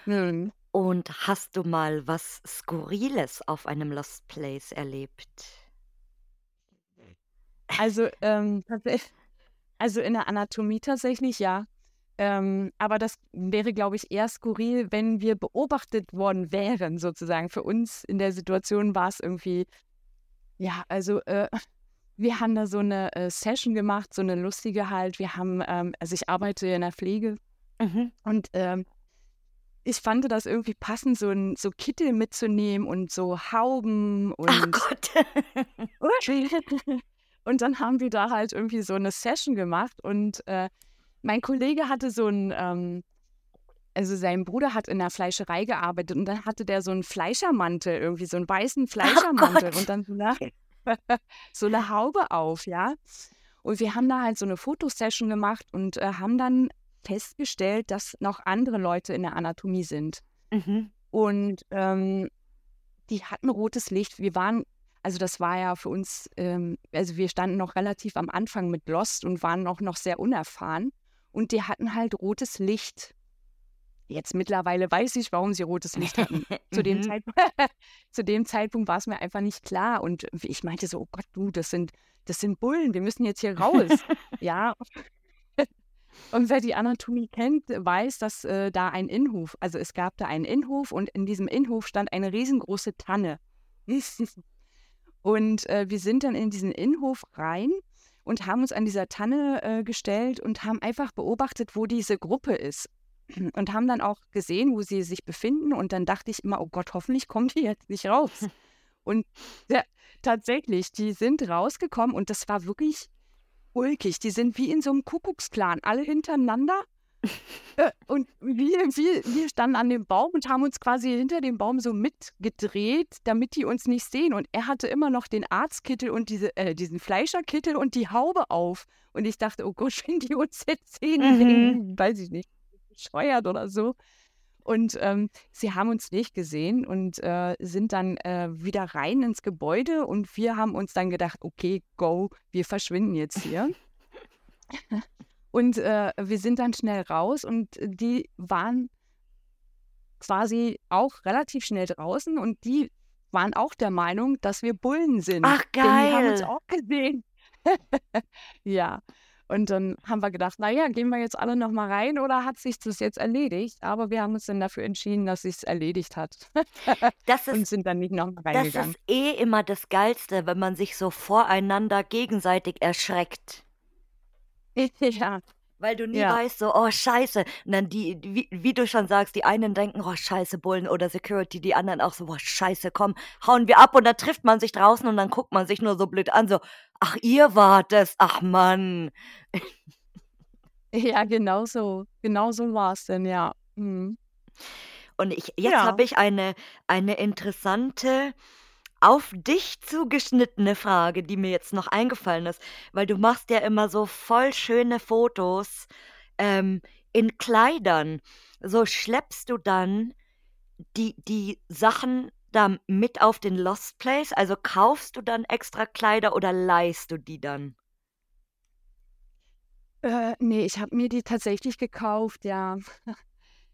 Hm. Und hast du mal was Skurriles auf einem Lost Place erlebt? Also, ähm, also in der Anatomie tatsächlich ja. Ähm, aber das wäre, glaube ich, eher skurril, wenn wir beobachtet worden wären, sozusagen. Für uns in der Situation war es irgendwie, ja, also äh, wir haben da so eine äh, Session gemacht, so eine lustige halt. Wir haben, ähm, also ich arbeite in der Pflege Mhm. und ähm, ich fand das irgendwie passend, so ein so Kittel mitzunehmen und so Hauben Ach und Gott. Und dann haben wir da halt irgendwie so eine Session gemacht und äh, mein Kollege hatte so ein, ähm, also sein Bruder hat in der Fleischerei gearbeitet und dann hatte der so einen Fleischermantel, irgendwie so einen weißen Fleischermantel Gott. und dann so eine, so eine Haube auf, ja. Und wir haben da halt so eine Fotosession gemacht und äh, haben dann festgestellt, dass noch andere Leute in der Anatomie sind. Mhm. Und ähm, die hatten rotes Licht. Wir waren, also das war ja für uns, ähm, also wir standen noch relativ am Anfang mit Lost und waren auch noch sehr unerfahren. Und die hatten halt rotes Licht. Jetzt mittlerweile weiß ich, warum sie rotes Licht hatten. Zu dem, Mhm. Zeitpunkt, zu dem Zeitpunkt war es mir einfach nicht klar. Und ich meinte so, oh Gott, du, das sind, das sind Bullen, wir müssen jetzt hier raus. ja. Und wer die Anatomie kennt, weiß, dass äh, da ein Innenhof, also es gab da einen Innenhof und in diesem Innenhof stand eine riesengroße Tanne. Und äh, wir sind dann in diesen Innenhof rein und haben uns an dieser Tanne äh, gestellt und haben einfach beobachtet, wo diese Gruppe ist. Und haben dann auch gesehen, wo sie sich befinden. Und dann dachte ich immer, oh Gott, hoffentlich kommen die jetzt nicht raus. Und ja, tatsächlich, die sind rausgekommen und das war wirklich ulkig. Die sind wie in so einem Kuckucksklan, alle hintereinander. Äh, und wir, wir, wir standen an dem Baum und haben uns quasi hinter dem Baum so mitgedreht, damit die uns nicht sehen. Und er hatte immer noch den Arztkittel und diese, äh, diesen Fleischerkittel und die Haube auf. Und ich dachte, oh Gott, wenn die uns jetzt sehen, Mhm. weiß ich nicht, bescheuert oder so. Und ähm, sie haben uns nicht gesehen und äh, sind dann äh, wieder rein ins Gebäude und wir haben uns dann gedacht, okay, go, wir verschwinden jetzt hier. und äh, wir sind dann schnell raus und die waren quasi auch relativ schnell draußen und die waren auch der Meinung, dass wir Bullen sind. Ach, Denn die haben uns geil. auch gesehen. ja. Und dann haben wir gedacht, naja, gehen wir jetzt alle noch mal rein oder hat sich das jetzt erledigt? Aber wir haben uns dann dafür entschieden, dass sich erledigt hat Das und ist, sind dann nicht noch mal das reingegangen. ist eh immer das Geilste, wenn man sich so voreinander gegenseitig erschreckt. ja, Weil du nie ja, weißt, so, oh Scheiße. Und dann die, wie, wie du schon sagst, die einen denken, oh Scheiße, Bullen oder Security, die anderen auch so, oh Scheiße, komm, hauen wir ab und dann trifft man sich draußen und dann guckt man sich nur so blöd an, so, ach, ihr wart es, ach Mann. ja, genau so. Genau so war es denn, ja. Mhm. Und ich, jetzt Ja. habe ich eine, eine interessante, auf dich zugeschnittene Frage, die mir jetzt noch eingefallen ist, weil du machst ja immer so voll schöne Fotos ähm, in Kleidern. So schleppst du dann die, die Sachen da mit auf den Lost Place? Also kaufst du dann extra Kleider oder leihst du die dann? Äh, ne, ich habe mir die tatsächlich gekauft, ja.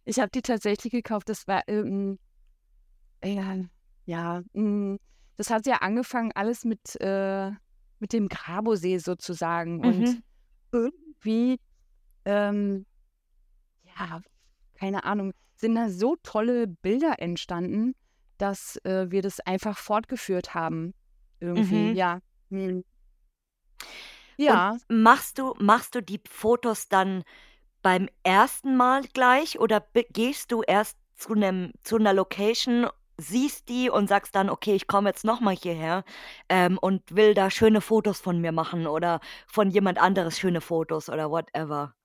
Ich habe die tatsächlich gekauft. Das war, ähm, ja, ja, hm, das hat ja angefangen alles mit, äh, mit dem Grabosee sozusagen. Und Mhm. irgendwie, ähm, ja, keine Ahnung, sind da so tolle Bilder entstanden, dass äh, wir das einfach fortgeführt haben. Irgendwie, Mhm. ja. Hm. Und Ja. machst du machst du die Fotos dann beim ersten Mal gleich oder gehst du erst zu 'nem zu 'ner Location, siehst die und sagst dann: „Okay, ich komme jetzt noch mal hierher, ähm, und will da schöne Fotos von mir machen oder von jemand anderes schöne Fotos“ oder whatever?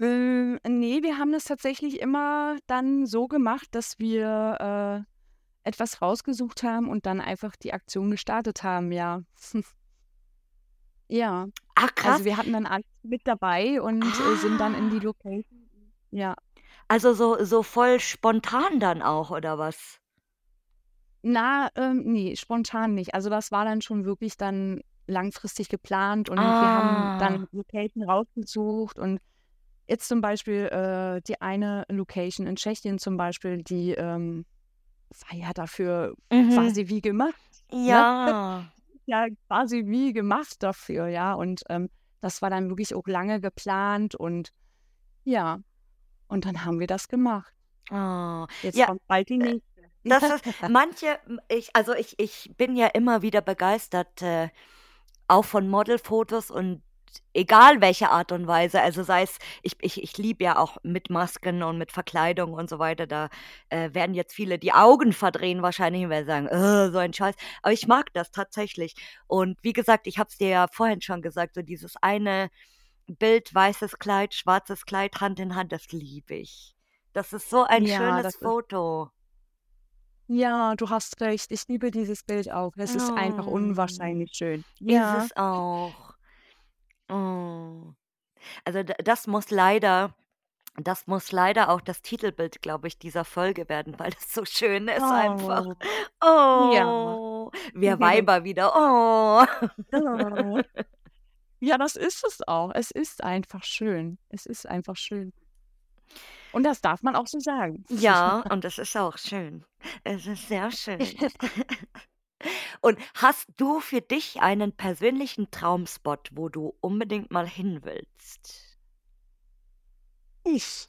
Hm, ne, wir haben das tatsächlich immer dann so gemacht, dass wir, äh, etwas rausgesucht haben und dann einfach die Aktion gestartet haben, ja. Ja. Ah, Also, krass. wir hatten dann alles mit dabei und, äh, sind dann in die Ah. Location ja. Also, so so voll spontan dann auch oder was? Na, ähm, ne, spontan nicht. Also, das war dann schon wirklich dann langfristig geplant und wir haben dann Ah. Location rausgesucht und jetzt zum Beispiel, äh, die eine Location in Tschechien zum Beispiel, die, ähm, war ja dafür Mhm. quasi wie gemacht, ne? Ja. Ja, quasi wie gemacht dafür, ja. Und, ähm, das war dann wirklich auch lange geplant und ja, und dann haben wir das gemacht. Oh. Jetzt Ja, kommt bald die äh, nächste. Das ist manche ich also, ich ich bin ja immer wieder begeistert, äh, auch von Modelfotos und egal welche Art und Weise. Also, sei es ich ich ich liebe ja auch mit Masken und mit Verkleidung und so weiter. Da, äh, werden jetzt viele die Augen verdrehen wahrscheinlich, weil sie sagen: „Äh, so ein Scheiß.“ Aber ich mag das tatsächlich. Und wie gesagt, ich habe es dir ja vorhin schon gesagt, so dieses eine Bild, weißes Kleid, schwarzes Kleid, Hand in Hand, das liebe ich. Das ist so ein Ja, schönes ist Foto. Ja, du hast recht. Ich liebe dieses Bild auch. Es ist einfach Oh, unwahrscheinlich schön. ist Ja. es auch. Oh. Also, das muss leider das muss leider auch das Titelbild, glaube ich, dieser Folge werden, weil das so schön ist einfach. Oh. Ja. Oh, wir Weiber wieder. Oh. Oh. Ja, das ist es auch. Es ist einfach schön. Es ist einfach schön. Und das darf man auch so sagen. Ja, und das ist auch schön. Es ist sehr schön. Und hast du für dich einen persönlichen Traumspot, wo du unbedingt mal hin willst? Ich.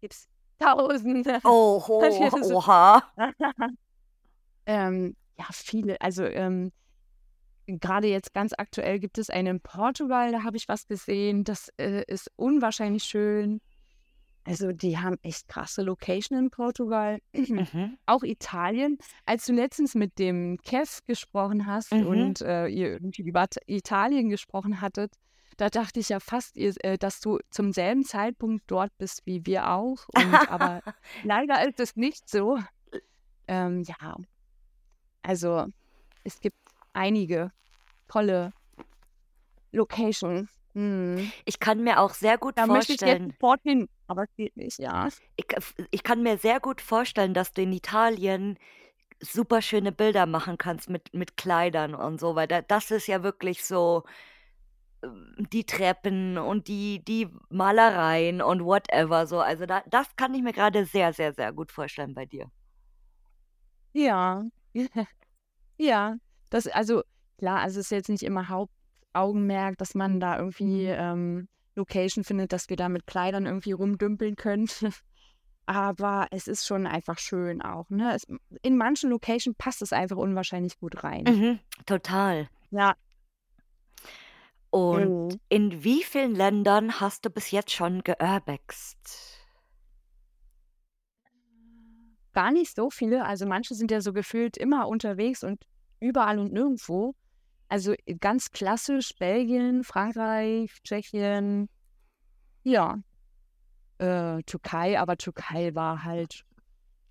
Gibt's Tausende. Oho, oha. Ähm, ja, viele. Also, ähm, grade jetzt ganz aktuell gibt es einen in Portugal, da habe ich was gesehen, das, äh, ist unwahrscheinlich schön. Also, die haben echt krasse Location in Portugal. Mhm. Auch Italien. Als du letztens mit dem Kev gesprochen hast Mhm. und, äh, ihr irgendwie über Italien gesprochen hattet, da dachte ich ja fast, ihr äh, dass du zum selben Zeitpunkt dort bist wie wir auch und aber leider ist es nicht so. Ähm, ja. Also, es gibt einige tolle Locations. Mhm. Ich kann mir auch sehr gut Da möchte ich jetzt vorstellen sofort hin, aber es geht nicht, ja. ich f ich kann mir sehr gut vorstellen, dass du in Italien super schöne Bilder machen kannst mit mit Kleidern und so, weil da das ist ja wirklich so, ähm, die Treppen und die die Malereien und whatever so. Also, da das kann ich mir grade sehr, sehr, sehr gut vorstellen bei dir. Ja. Ja. Das also, klar, also, es ist jetzt nicht immer Hauptaugenmerk, dass man da irgendwie, ähm, Location findet, dass wir da mit Kleidern irgendwie rumdümpeln können. Aber es ist schon einfach schön auch, ne? Es in manchen Location passt es einfach unwahrscheinlich gut rein. Mhm, total. Ja. Und Mhm. in wie vielen Ländern hast du bis jetzt schon geurbext? Gar nicht so viele. Also, manche sind ja so gefühlt immer unterwegs und überall und nirgendwo. Also, ganz klassisch Belgien, Frankreich, Tschechien, ja. Äh, Türkei, aber Türkei war halt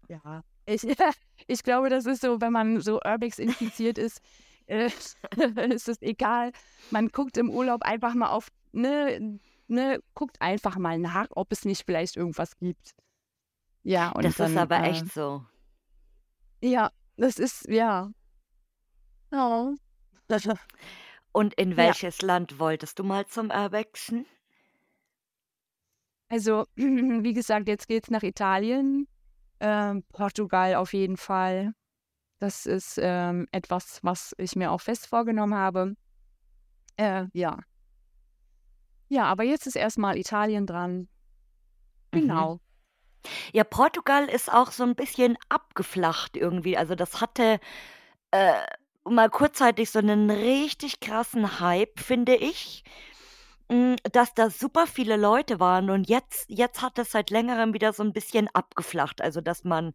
ja, ich ich glaube, das ist so, wenn man so Urbex infiziert ist, äh, ist es egal. Man guckt im Urlaub einfach mal auf ne ne, guckt einfach mal nach, ob es nicht vielleicht irgendwas gibt. Ja, und Das ist dann, aber äh, echt so. ja, das ist, ja. Oh. Und in Ja, welches Land wolltest du mal zum Urbexen? also, wie gesagt, jetzt geht's nach Italien, ähm, Portugal auf jeden Fall. Das ist ähm, etwas, was ich mir auch fest vorgenommen habe. Äh, ja. Ja, aber jetzt ist erstmal Italien dran. Mhm. Genau. Ja, Portugal ist auch so ein bisschen abgeflacht irgendwie. Also, das hatte, äh, mal kurzzeitig so einen richtig krassen Hype, finde ich, hm, dass da super viele Leute waren und jetzt jetzt hat es seit Längerem wieder so ein bisschen abgeflacht. Also, dass man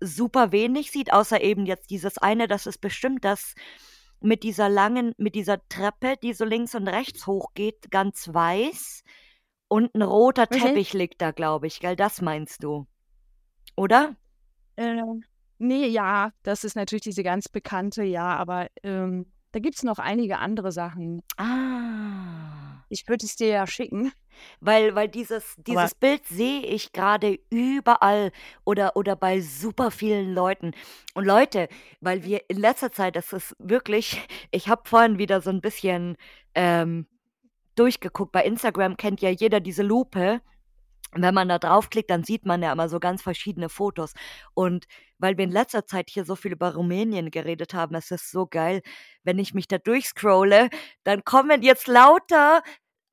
super wenig sieht, außer eben jetzt dieses eine, das ist bestimmt das mit dieser langen mit dieser Treppe, die so links und rechts hochgeht, ganz weiß und ein roter Okay. Teppich liegt da, glaube ich, gell? Das meinst du, oder? Äh, nee, ja, das ist natürlich diese ganz bekannte, ja, aber ähm, da gibt es noch einige andere Sachen. Ah. Ich würde es dir ja schicken. Weil weil dieses Aber dieses Bild sehe ich gerade überall oder oder bei super vielen Leuten. Und Leute, weil wir in letzter Zeit das ist wirklich ich habe vorhin wieder so ein bisschen, ähm, durchgeguckt. Bei Instagram kennt ja jeder diese Lupe. Und wenn man da draufklickt, dann sieht man ja immer so ganz verschiedene Fotos. Und weil wir in letzter Zeit hier so viel über Rumänien geredet haben, es ist so geil, wenn ich mich da durchscrolle, dann kommen jetzt lauter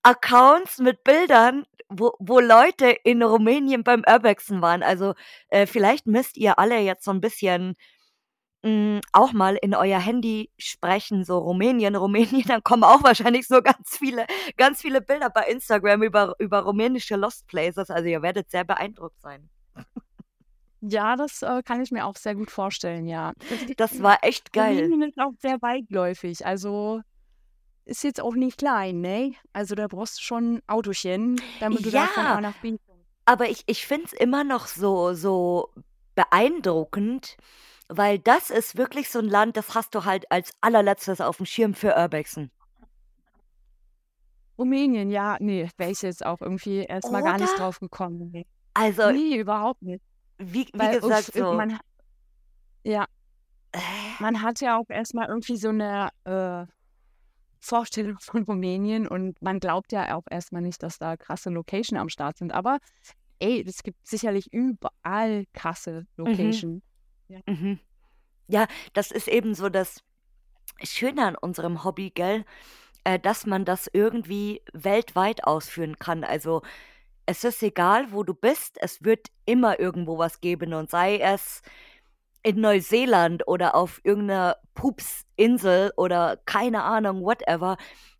Accounts mit Bildern, wo wo Leute in Rumänien beim Urbexen waren. Also, äh, vielleicht müsst ihr alle jetzt so ein bisschen, hm, auch mal in euer Handy sprechen, so Rumänien, Rumänien, dann kommen auch wahrscheinlich so ganz viele ganz viele Bilder bei Instagram über über rumänische Lost Places. Also, ihr werdet sehr beeindruckt sein. ja, das äh, kann ich mir auch sehr gut vorstellen, ja. Das war echt geil. Rumänien ist auch sehr weitläufig, also ist jetzt auch nicht klein, ne? Also da brauchst du schon ein Autochen, damit du da von Ja, A nach B kommst. aber ich ich finde es immer noch so so beeindruckend, weil das ist wirklich so ein Land, das hast du halt als Allerletztes auf dem Schirm für Urbexen. Rumänien, ja, nee, wäre ich jetzt auch irgendwie erst mal gar nicht drauf gekommen. Also, Ne, überhaupt nicht. wie wie Weil gesagt, uff, so man ja, äh, man hat ja auch erst mal irgendwie so 'ne, äh, Vorstellung von Rumänien und man glaubt ja auch erst mal nicht, dass da krasse Location am Start sind. Aber ey, es gibt sicherlich überall krasse mhm, Location. Ja. mhm. Ja, das ist eben so das Schöne an unserem Hobby, gell, äh, dass man das irgendwie weltweit ausführen kann. Also, es ist egal, wo du bist, es wird immer irgendwo was geben und sei es in Neuseeland oder auf irgendeiner Pupsinsel oder keine Ahnung, whatever.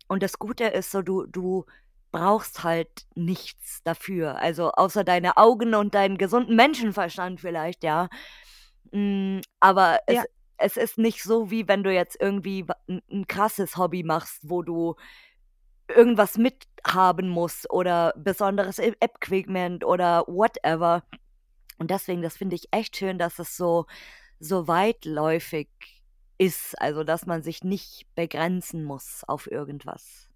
Und das Gute ist so, du du brauchst halt nichts dafür. Also, außer deine Augen und deinen gesunden Menschenverstand vielleicht, ja. Hm, aber es Ja. es ist nicht so, wie wenn du jetzt irgendwie wa 'n 'n krasses Hobby machst, wo du irgendwas mithaben musst oder besonderes E Equipment oder whatever. Und deswegen, das finde ich echt schön, dass es so so weitläufig ist, also, dass man sich nicht begrenzen muss auf irgendwas.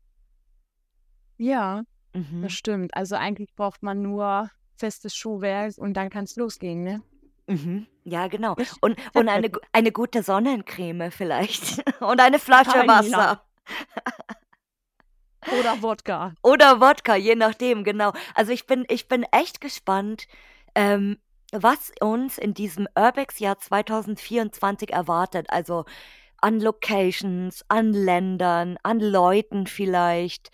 Ja, das Mhm. stimmt. Also, eigentlich braucht man nur festes Schuhwerk und dann kann's losgehen, ne? Mhm. Ja, genau. Und und eine gu eine gute Sonnencreme vielleicht und eine Flasche ja. Wasser. Oder Wodka. Oder Wodka, je nachdem, genau. Also, ich bin ich bin echt gespannt, ähm, was uns in diesem Urbex-Jahr 2024 erwartet. Also, an Locations, an Ländern, an Leuten vielleicht.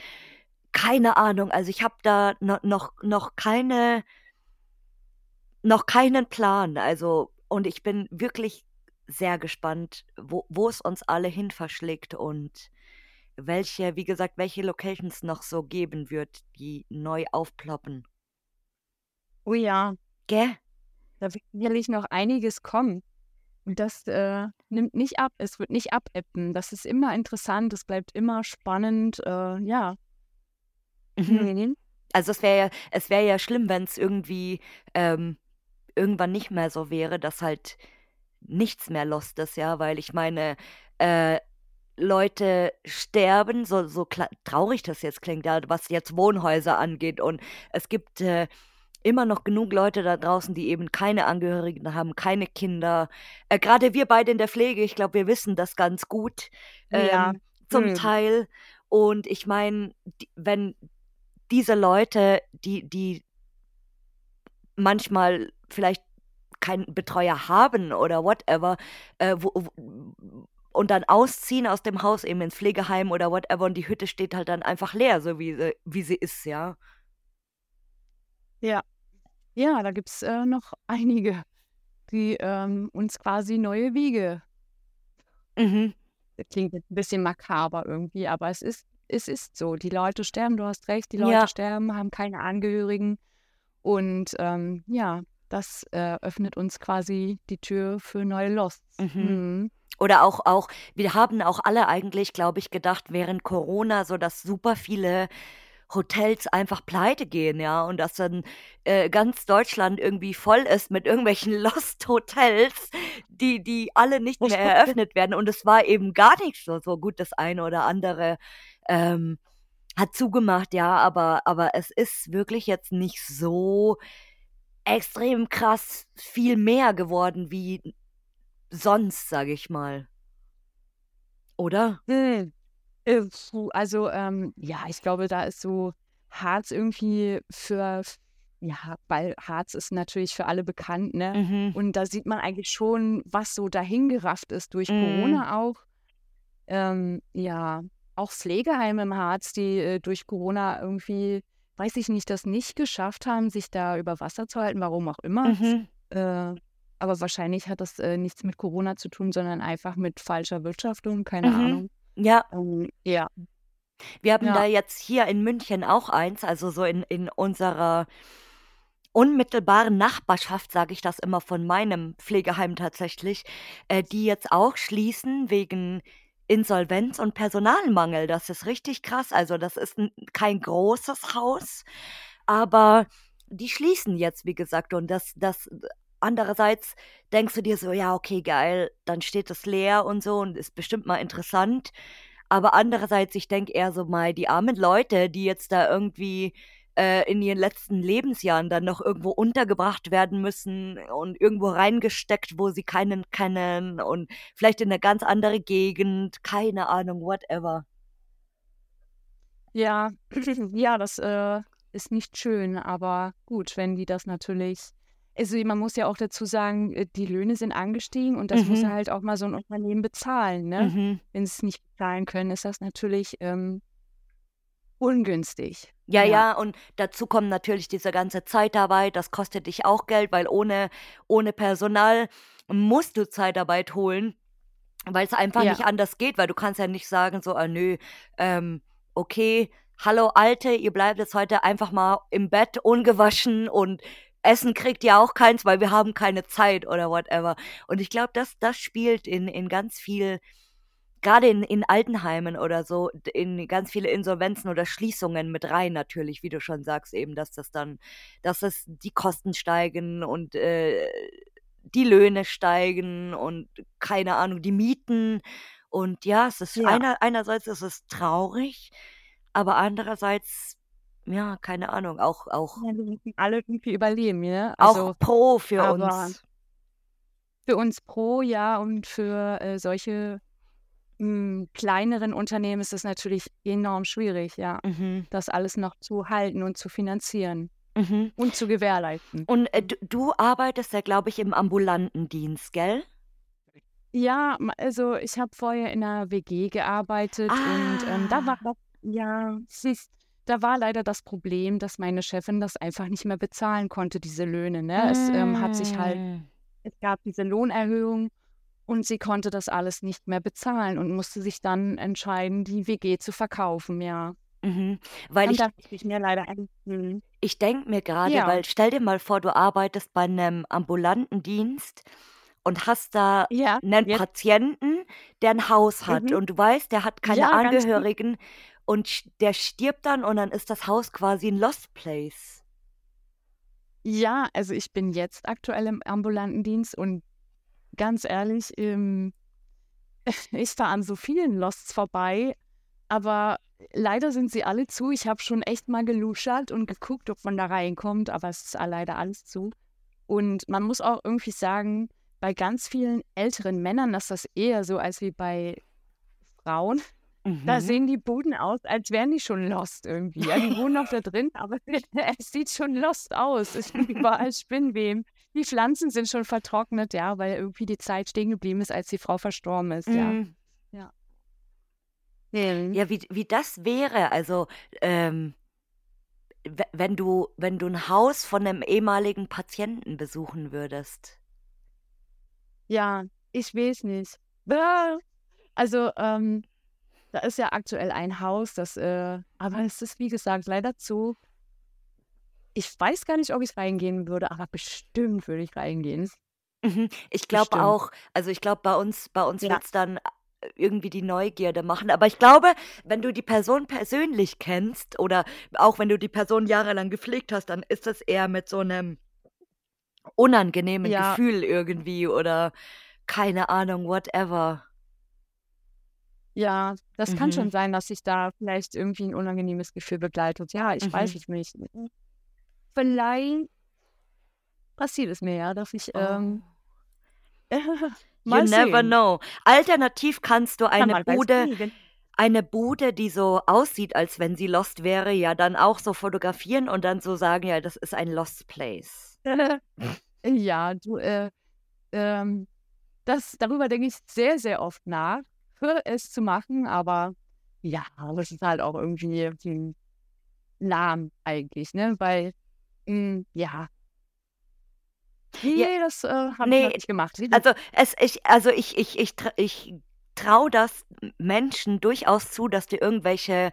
Keine Ahnung. Also, ich habe da no noch noch keine noch keinen Plan. Also und ich bin wirklich sehr gespannt, wo wo es uns alle hin verschlägt und welche wie gesagt, welche Locations noch so geben wird, die neu aufploppen. Oh ja, Gell? da wird sicherlich noch einiges kommen. Und das, äh, nimmt nicht ab. Es wird nicht abebben. Das ist immer interessant, es bleibt immer spannend, äh, ja. Mhm. Also, es wäre ja es wäre ja schlimm, wenn's irgendwie, ähm, irgendwann nicht mehr so wäre, dass halt nichts mehr lost ist, ja, weil ich meine, äh, Leute sterben, so so traurig das jetzt klingt, ja, was jetzt Wohnhäuser angeht und es gibt, äh, immer noch genug Leute da draußen, die eben keine Angehörigen haben, keine Kinder. Äh, Gerade wir beide in der Pflege, ich glaube, wir wissen das ganz gut ähm, Ja. zum Hm. Teil. Und ich meine, wenn diese Leute, die, die manchmal vielleicht keinen Betreuer haben oder whatever, äh, wo, wo, und dann ausziehen aus dem Haus eben ins Pflegeheim oder whatever und die Hütte steht halt dann einfach leer, so wie sie, wie sie ist, ja. Ja. Ja, da gibt's äh, noch einige, die ähm, uns quasi neue Wege. Mhm. Das klingt ein bisschen makaber irgendwie, aber es ist, es ist so. Die Leute sterben, du hast recht, die Leute Ja. sterben, haben keine Angehörigen. Und ähm, ja, das äh, öffnet uns quasi die Tür für neue Losts. Mhm. Mhm. Oder auch, auch, wir haben auch alle eigentlich, glaube ich, gedacht, während Corona, so dass super viele Hotels einfach pleite gehen, ja, und dass dann äh, ganz Deutschland irgendwie voll ist mit irgendwelchen Lost Hotels, die, die alle nicht mehr eröffnet werden. Und es war eben gar nicht so, so gut, das eine oder andere ähm, hat zugemacht, ja, aber, aber es ist wirklich jetzt nicht so extrem krass viel mehr geworden wie sonst, sage ich mal. Oder? Hm. Also, ähm, ja, ich glaube, da ist so Harz irgendwie für, ja, weil Harz ist natürlich für alle bekannt, ne? Mhm. Und da sieht man eigentlich schon, was so dahingerafft ist durch Mhm. Corona auch. Ähm, ja, auch Pflegeheime im Harz, die äh, durch Corona irgendwie, weiß ich nicht, das nicht geschafft haben, sich da über Wasser zu halten, warum auch immer. Mhm. Äh, aber wahrscheinlich hat das äh, nichts mit Corona zu tun, sondern einfach mit falscher Wirtschaftung, keine Mhm. Ahnung. Ja, Ähm, ja. wir haben da Ja. jetzt hier in München auch eins, also so in, in unserer unmittelbaren Nachbarschaft, sage ich das immer von meinem Pflegeheim tatsächlich, äh, die jetzt auch schließen wegen Insolvenz und Personalmangel. Das ist richtig krass. Also das ist n- kein großes Haus, aber die schließen jetzt, wie gesagt. Und das, das andererseits denkst du dir so, ja, okay, geil, dann steht es leer und so und ist bestimmt mal interessant. Aber andererseits, ich denke eher so mal, die armen Leute, die jetzt da irgendwie äh, in ihren letzten Lebensjahren dann noch irgendwo untergebracht werden müssen und irgendwo reingesteckt, wo sie keinen kennen und vielleicht in eine ganz andere Gegend, keine Ahnung, whatever. Ja, ja, das äh, ist nicht schön, aber gut, wenn die das natürlich. Also man muss ja auch dazu sagen, äh, die Löhne sind angestiegen und das muss Mhm. halt auch mal so ein Unternehmen bezahlen, ne? Mhm. Wenn sie es nicht bezahlen können, ist das natürlich ähm, ungünstig. Ja, Ja. ja, und dazu kommt natürlich diese ganze Zeitarbeit, das kostet dich auch Geld, weil ohne, ohne Personal musst du Zeitarbeit holen, weil es einfach Ja. nicht anders geht, weil du kannst ja nicht sagen, so, ah, nö, ähm, okay, hallo Alte, ihr bleibt jetzt heute einfach mal im Bett ungewaschen und Essen kriegt ihr auch keins, weil wir haben keine Zeit oder whatever. Und ich glaube, das, das spielt in, in ganz viel gerade in, in Altenheimen oder so, in ganz viele Insolvenzen oder Schließungen mit rein natürlich, wie du schon sagst, eben, dass das dann, dass es die Kosten steigen und äh, die Löhne steigen und keine Ahnung, die Mieten. Und ja, es ist Ja. einer, einerseits ist es traurig, aber andererseits, ja, keine Ahnung, auch, auch, Ja, wir müssen alle irgendwie überleben, auch Also pro für uns. für uns pro Jahr und für äh, solche kleineren Unternehmen ist es natürlich enorm schwierig, ja, Mhm, das alles noch zu halten und zu finanzieren mhm. und zu gewährleisten. Und äh, du, du arbeitest ja, glaube ich, im ambulanten Dienst, gell? Ja, also ich habe vorher in einer WG gearbeitet und ähm, da war Ah. das, ja, siehst, da war leider das Problem, dass meine Chefin das einfach nicht mehr bezahlen konnte, diese Löhne, ne? Es ähm, hat sich halt, Mm. es gab diese Lohnerhöhung und sie konnte das alles nicht mehr bezahlen und musste sich dann entscheiden, die WG zu verkaufen, ja. Mhm. Weil Und ich, ich mir leider ein, hm, ich denke mir gerade, ja, weil stell dir mal vor, du arbeitest bei einem ambulanten Dienst und hast da ja, einen jetzt, Patienten, der ein Haus hat mhm. und du weißt, der hat keine Ja. Angehörigen und der stirbt dann und dann ist das Haus quasi ein Lost Place. Ja, also ich bin jetzt aktuell im ambulanten Dienst und ganz ehrlich, ähm, ich fahre an so vielen Losts vorbei, aber leider sind sie alle zu. Ich habe schon echt mal geluschert und geguckt, ob man da reinkommt, aber es ist leider alles zu. Und man muss auch irgendwie sagen, bei ganz vielen älteren Männern ist das eher so als wie bei Frauen. Mhm. Da sehen die Buden aus, als wären die schon lost irgendwie. Ja, die wohnen noch da drin, aber es sieht schon lost aus. Es sind überall Spinnweben. Die Pflanzen sind schon vertrocknet, ja, weil irgendwie die Zeit stehen geblieben ist, als die Frau verstorben ist, ja. Mhm. Ja. Ja, wie, wie das wäre, also ähm, wenn du, wenn du ein Haus von einem ehemaligen Patienten besuchen würdest. Ja, ich weiß nicht. Also, ähm, da ist ja aktuell ein Haus, das, äh, aber es ist wie gesagt leider zu. Ich weiß gar nicht, ob ich reingehen würde, aber bestimmt würde ich reingehen. Mhm. Ich glaube auch, also ich glaube, bei uns, bei uns Ja. wird es dann äh, irgendwie die Neugierde machen. Aber ich glaube, wenn du die Person persönlich kennst oder auch wenn du die Person jahrelang gepflegt hast, dann ist das eher mit so einem unangenehmen Ja. Gefühl irgendwie oder keine Ahnung, whatever. Ja, das kann schon mhm. sein, dass sich da vielleicht irgendwie ein unangenehmes Gefühl begleitet. Ja, ich weiß Mhm. es nicht. Vielleicht passiert es mir ja, dass ich, ähm Oh. You never know. Alternativ kannst du eine Bude eine Bude, die so aussieht, als wenn sie lost wäre, ja dann auch so fotografieren und dann so sagen: „Ja, das ist ein lost place.“ Ja, du, äh, ähm, das darüber denke ich sehr, sehr oft nach für es zu machen, aber ja, das ist halt auch irgendwie hm, lahm eigentlich, ne? Weil, hm, ja. Ja, Nee, das, äh, habe ich noch nicht gemacht. also es ich also ich ich ich ich traue das Menschen durchaus zu, dass die irgendwelche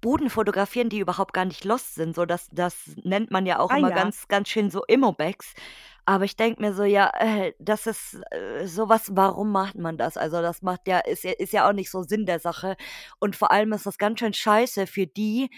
Buden fotografieren, die überhaupt gar nicht lost sind, so das das nennt man ja auch Ah immer ja. ganz ganz schön so Immobags. Aber ich denke mir so, ja, äh, das ist äh, so warum macht man das? Also, das macht ja ist ja ist ja auch nicht so Sinn der Sache. Und vor allem ist das ganz schön scheiße für die,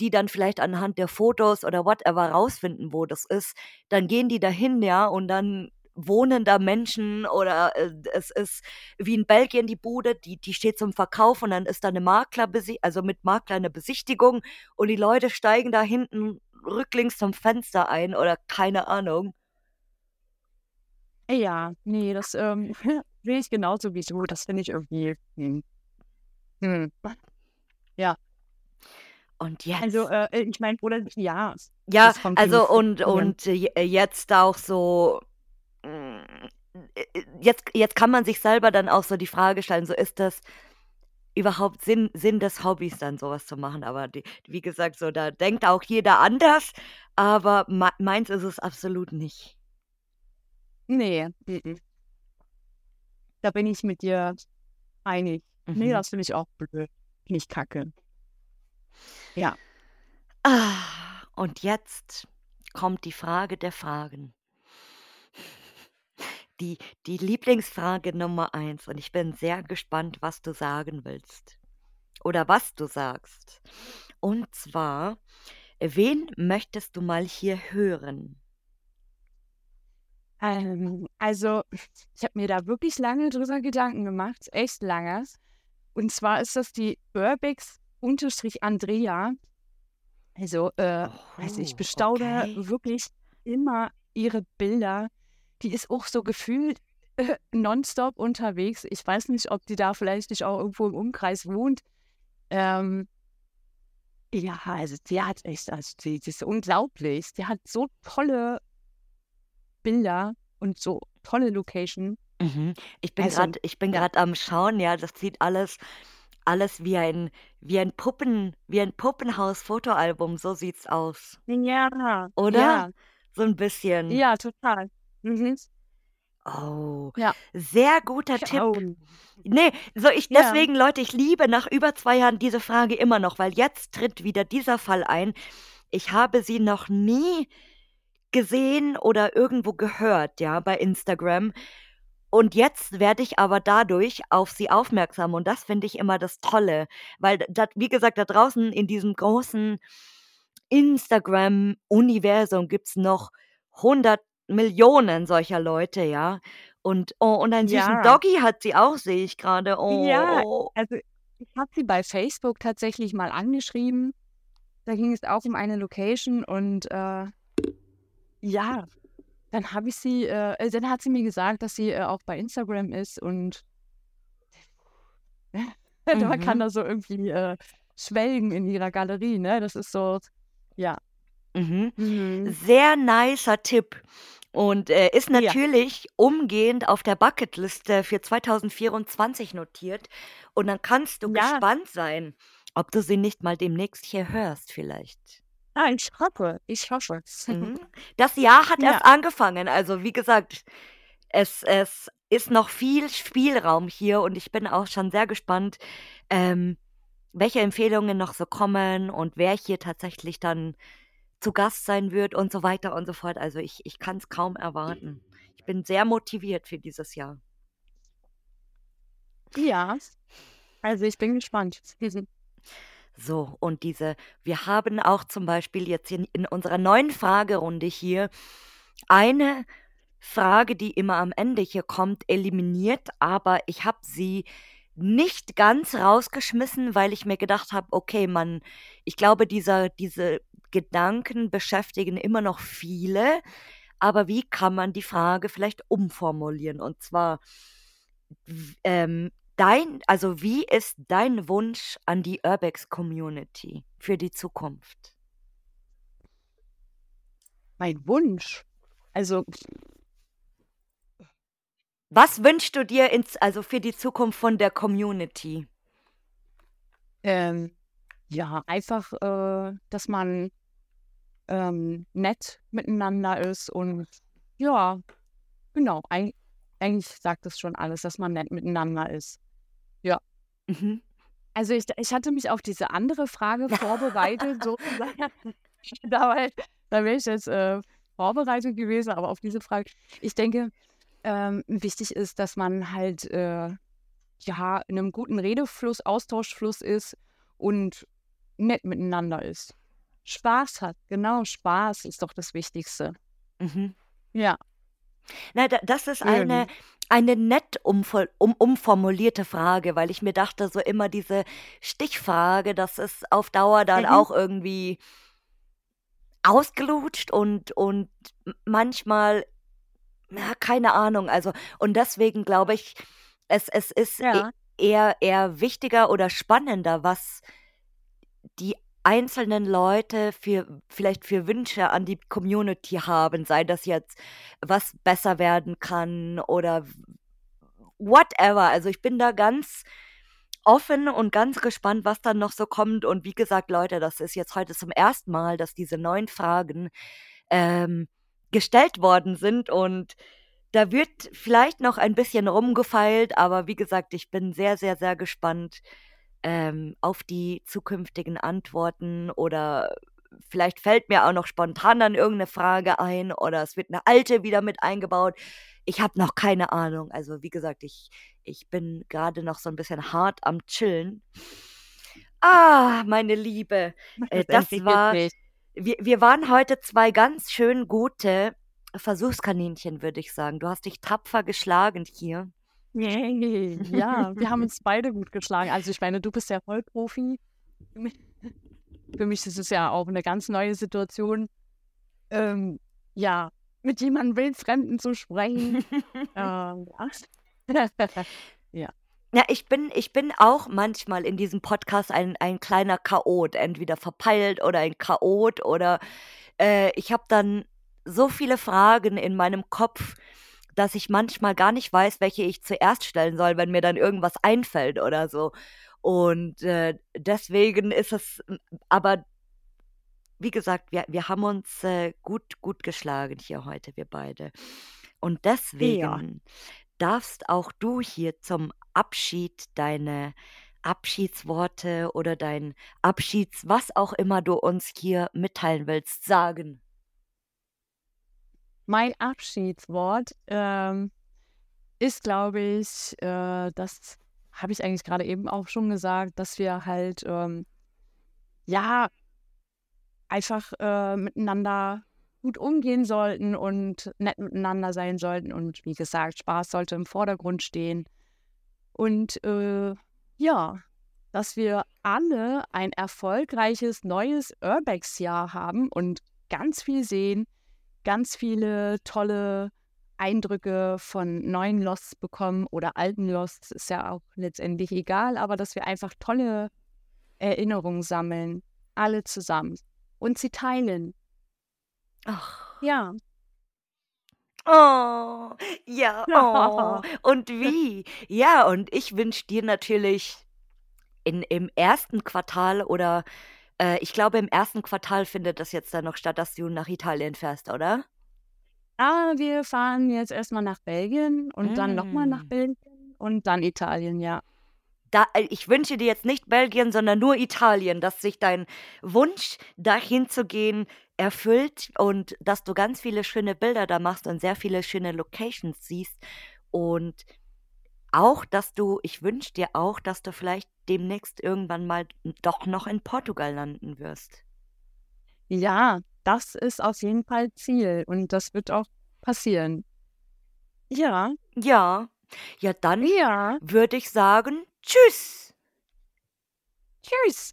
die dann vielleicht anhand der Fotos oder whatever rausfinden, wo das ist. Dann gehen die dahin, ja, und dann wohnen da Menschen oder äh, es ist wie in Belgien die Bude, die, die steht zum Verkauf und dann ist da eine Makler, also mit Makler eine Besichtigung und die Leute steigen da hinten rücklings zum Fenster ein oder keine Ahnung. Ja, nee, das, ähm, sehe ich genauso wie du. Das finde ich irgendwie, hm. Hm. Ja. Und Also, jetzt äh, ich meine, oder ja, ja, also und und äh, jetzt auch so hm, äh, jetzt jetzt kann man sich selber dann auch so die Frage stellen, so ist das überhaupt Sinn Sinn des Hobbys dann sowas zu machen? Aber die wie gesagt, so da denkt auch jeder anders, aber meins ist es absolut nicht. Nee. Da bin ich mit dir einig. Mhm. das finde ich auch blöd. Ich kacke. Ja. Ah, und jetzt kommt die Frage der Fragen. Die die Lieblingsfrage Nummer eins und ich bin sehr gespannt, was du sagen willst oder was du sagst. Und zwar: Wen möchtest du mal hier hören? Ähm, also, ich habe mir da wirklich lange drüber Gedanken gemacht, echt lange. Und zwar ist das die Urbex-Andrea. Also, äh, also ich bestaune okay. wirklich immer ihre Bilder. Die ist auch so gefühlt äh, nonstop unterwegs. Ich weiß nicht, ob die da vielleicht nicht auch irgendwo im Umkreis wohnt. Ähm, ja, also die hat echt, also die, die ist unglaublich. Die hat so tolle Bilder und so tolle Location. Mhm. Ich bin Also, gerade ich bin ja. am Schauen, ja, das sieht alles alles wie ein wie ein Puppen wie ein Puppenhaus-Fotoalbum, so sieht's aus. Ja, Oder? ja. So ein bisschen. Ja, total. Mhm. Oh, Ja. sehr guter Tipp. Oh. Ne, so ich Ja. deswegen, Leute, ich liebe nach über zwei Jahren diese Frage immer noch, weil jetzt tritt wieder dieser Fall ein. Ich habe sie noch nie gesehen oder irgendwo gehört, ja, bei Instagram. Und jetzt werde ich aber dadurch auf sie aufmerksam und das finde ich immer das Tolle, weil da wie gesagt, da draußen in diesem großen Instagram-Universum gibt es noch 100 Millionen solcher Leute, ja. Und oh, und einen süßen Ja. Doggy hat sie auch, sehe ich gerade. Ja, Oh. also ich habe sie bei Facebook tatsächlich mal angeschrieben. Da ging es auch um eine Location und äh, ja, dann habe ich sie, äh, äh dann hat sie mir gesagt, dass sie äh, auch bei Instagram ist und mhm. man kann da so irgendwie äh, schwelgen in ihrer Galerie, ne? Das ist so, ja. Mhm. Mhm. Sehr nicer Tipp. Und äh, ist natürlich ja. umgehend auf der Bucketliste für 2024 notiert. Und dann kannst du ja. gespannt sein, ob du sie nicht mal demnächst hier hörst, vielleicht. Ah, ich hoffe, ich hoffe. Mhm. Das Jahr hat ja. erst angefangen. Also, wie gesagt, es, es ist noch viel Spielraum hier und ich bin auch schon sehr gespannt, ähm, welche Empfehlungen noch so kommen und wer hier tatsächlich dann zu Gast sein wird und so weiter und so fort. Also ich, ich kann es kaum erwarten. Ich bin sehr motiviert für dieses Jahr. Ja, also ich bin gespannt. So, und diese, wir haben auch zum Beispiel jetzt in, in unserer neuen Fragerunde hier eine Frage, die immer am Ende hier kommt, eliminiert, aber ich habe sie nicht ganz rausgeschmissen, weil ich mir gedacht habe, okay, man, ich glaube, dieser, diese Gedanken beschäftigen immer noch viele, aber wie kann man die Frage vielleicht umformulieren? Und zwar, ähm, dein, also wie ist dein Wunsch an die Urbex-Community für die Zukunft? Mein Wunsch? Also was wünschst du dir ins, also für die Zukunft von der Community? Ähm, ja, einfach, äh, dass man ähm, nett miteinander ist und ja, genau, eig eigentlich sagt das schon alles, dass man nett miteinander ist. Mhm. Also ich, ich hatte mich auf diese andere Frage vorbereitet, so da, da wäre ich jetzt äh, vorbereitet gewesen, aber auf diese Frage, ich denke, ähm, wichtig ist, dass man halt äh, ja in einem guten Redefluss, Austauschfluss ist und nett miteinander ist. Spaß hat, genau, Spaß ist doch das Wichtigste. Mhm. Ja. Na, da, das ist eine, eine nett um, umformulierte Frage, weil ich mir dachte, so immer diese Stichfrage, das ist auf Dauer dann mhm. auch irgendwie ausgelutscht und, und manchmal na, keine Ahnung. Also, und deswegen glaube ich, es, es ist e Ja. eher, eher wichtiger oder spannender, was einzelnen Leute für, vielleicht für Wünsche an die Community haben, sei das jetzt, was besser werden kann oder whatever. Also ich bin da ganz offen und ganz gespannt, was dann noch so kommt. Und wie gesagt, Leute, das ist jetzt heute zum ersten Mal, dass diese neuen Fragen ähm, gestellt worden sind und da wird vielleicht noch ein bisschen rumgefeilt, aber wie gesagt, ich bin sehr, sehr, sehr gespannt ähm, auf die zukünftigen Antworten oder vielleicht fällt mir auch noch spontan dann irgendeine Frage ein oder es wird eine alte wieder mit eingebaut. Ich habe noch keine Ahnung. Also wie gesagt, ich, ich bin gerade noch so ein bisschen hart am Chillen. Ah, meine Liebe, äh, das war wir, wir waren heute zwei ganz schön gute Versuchskaninchen, würde ich sagen. Du hast dich tapfer geschlagen hier. Yay. Ja, wir haben uns beide gut geschlagen. Also ich meine, du bist ja Vollprofi. Für mich ist es ja auch eine ganz neue Situation. Ähm, ja, mit jemandem wildfremden zu sprechen. ähm, ja. Ja, ich bin, ich bin auch manchmal in diesem Podcast ein, ein kleiner Chaot, entweder verpeilt oder ein Chaot oder äh, ich habe dann so viele Fragen in meinem Kopf, dass ich manchmal gar nicht weiß, welche ich zuerst stellen soll, wenn mir dann irgendwas einfällt oder so. Und äh, deswegen ist es, aber wie gesagt, wir, wir haben uns äh, gut, gut geschlagen hier heute, wir beide. Und deswegen ja. darfst auch du hier zum Abschied deine Abschiedsworte oder dein Abschieds, was auch immer du uns hier mitteilen willst, sagen. Mein Abschiedswort ähm, ist, glaube ich, äh, das habe ich eigentlich gerade eben auch schon gesagt, dass wir halt, ähm, ja, einfach äh, miteinander gut umgehen sollten und nett miteinander sein sollten. Und wie gesagt, Spaß sollte im Vordergrund stehen. Und äh, ja, dass wir alle ein erfolgreiches neues Urbex-Jahr haben und ganz viel sehen, ganz viele tolle Eindrücke von neuen Losts bekommen oder alten Losts, ist ja auch letztendlich egal, aber dass wir einfach tolle Erinnerungen sammeln, alle zusammen und sie teilen. Ach. Ja. Oh, ja, oh. Und wie? Ja, und ich wünsche dir natürlich in, im ersten Quartal oder äh, ich glaube, im ersten Quartal findet das jetzt dann noch statt, dass du nach Italien fährst, oder? Ah, wir fahren jetzt erstmal nach Belgien und dann nochmal nach Mm. Belgien und dann Italien, ja. Da, äh, ich wünsche dir jetzt nicht Belgien, sondern nur Italien, dass sich dein Wunsch, dahin zu gehen, erfüllt und dass du ganz viele schöne Bilder da machst und sehr viele schöne Locations siehst. Und auch, dass du, ich wünsche dir auch, dass du vielleicht demnächst irgendwann mal doch noch in Portugal landen wirst. Ja, das ist auf jeden Fall Ziel und das wird auch passieren. Ja, Ja, ja, dann ja. würde ich sagen, tschüss. Tschüss.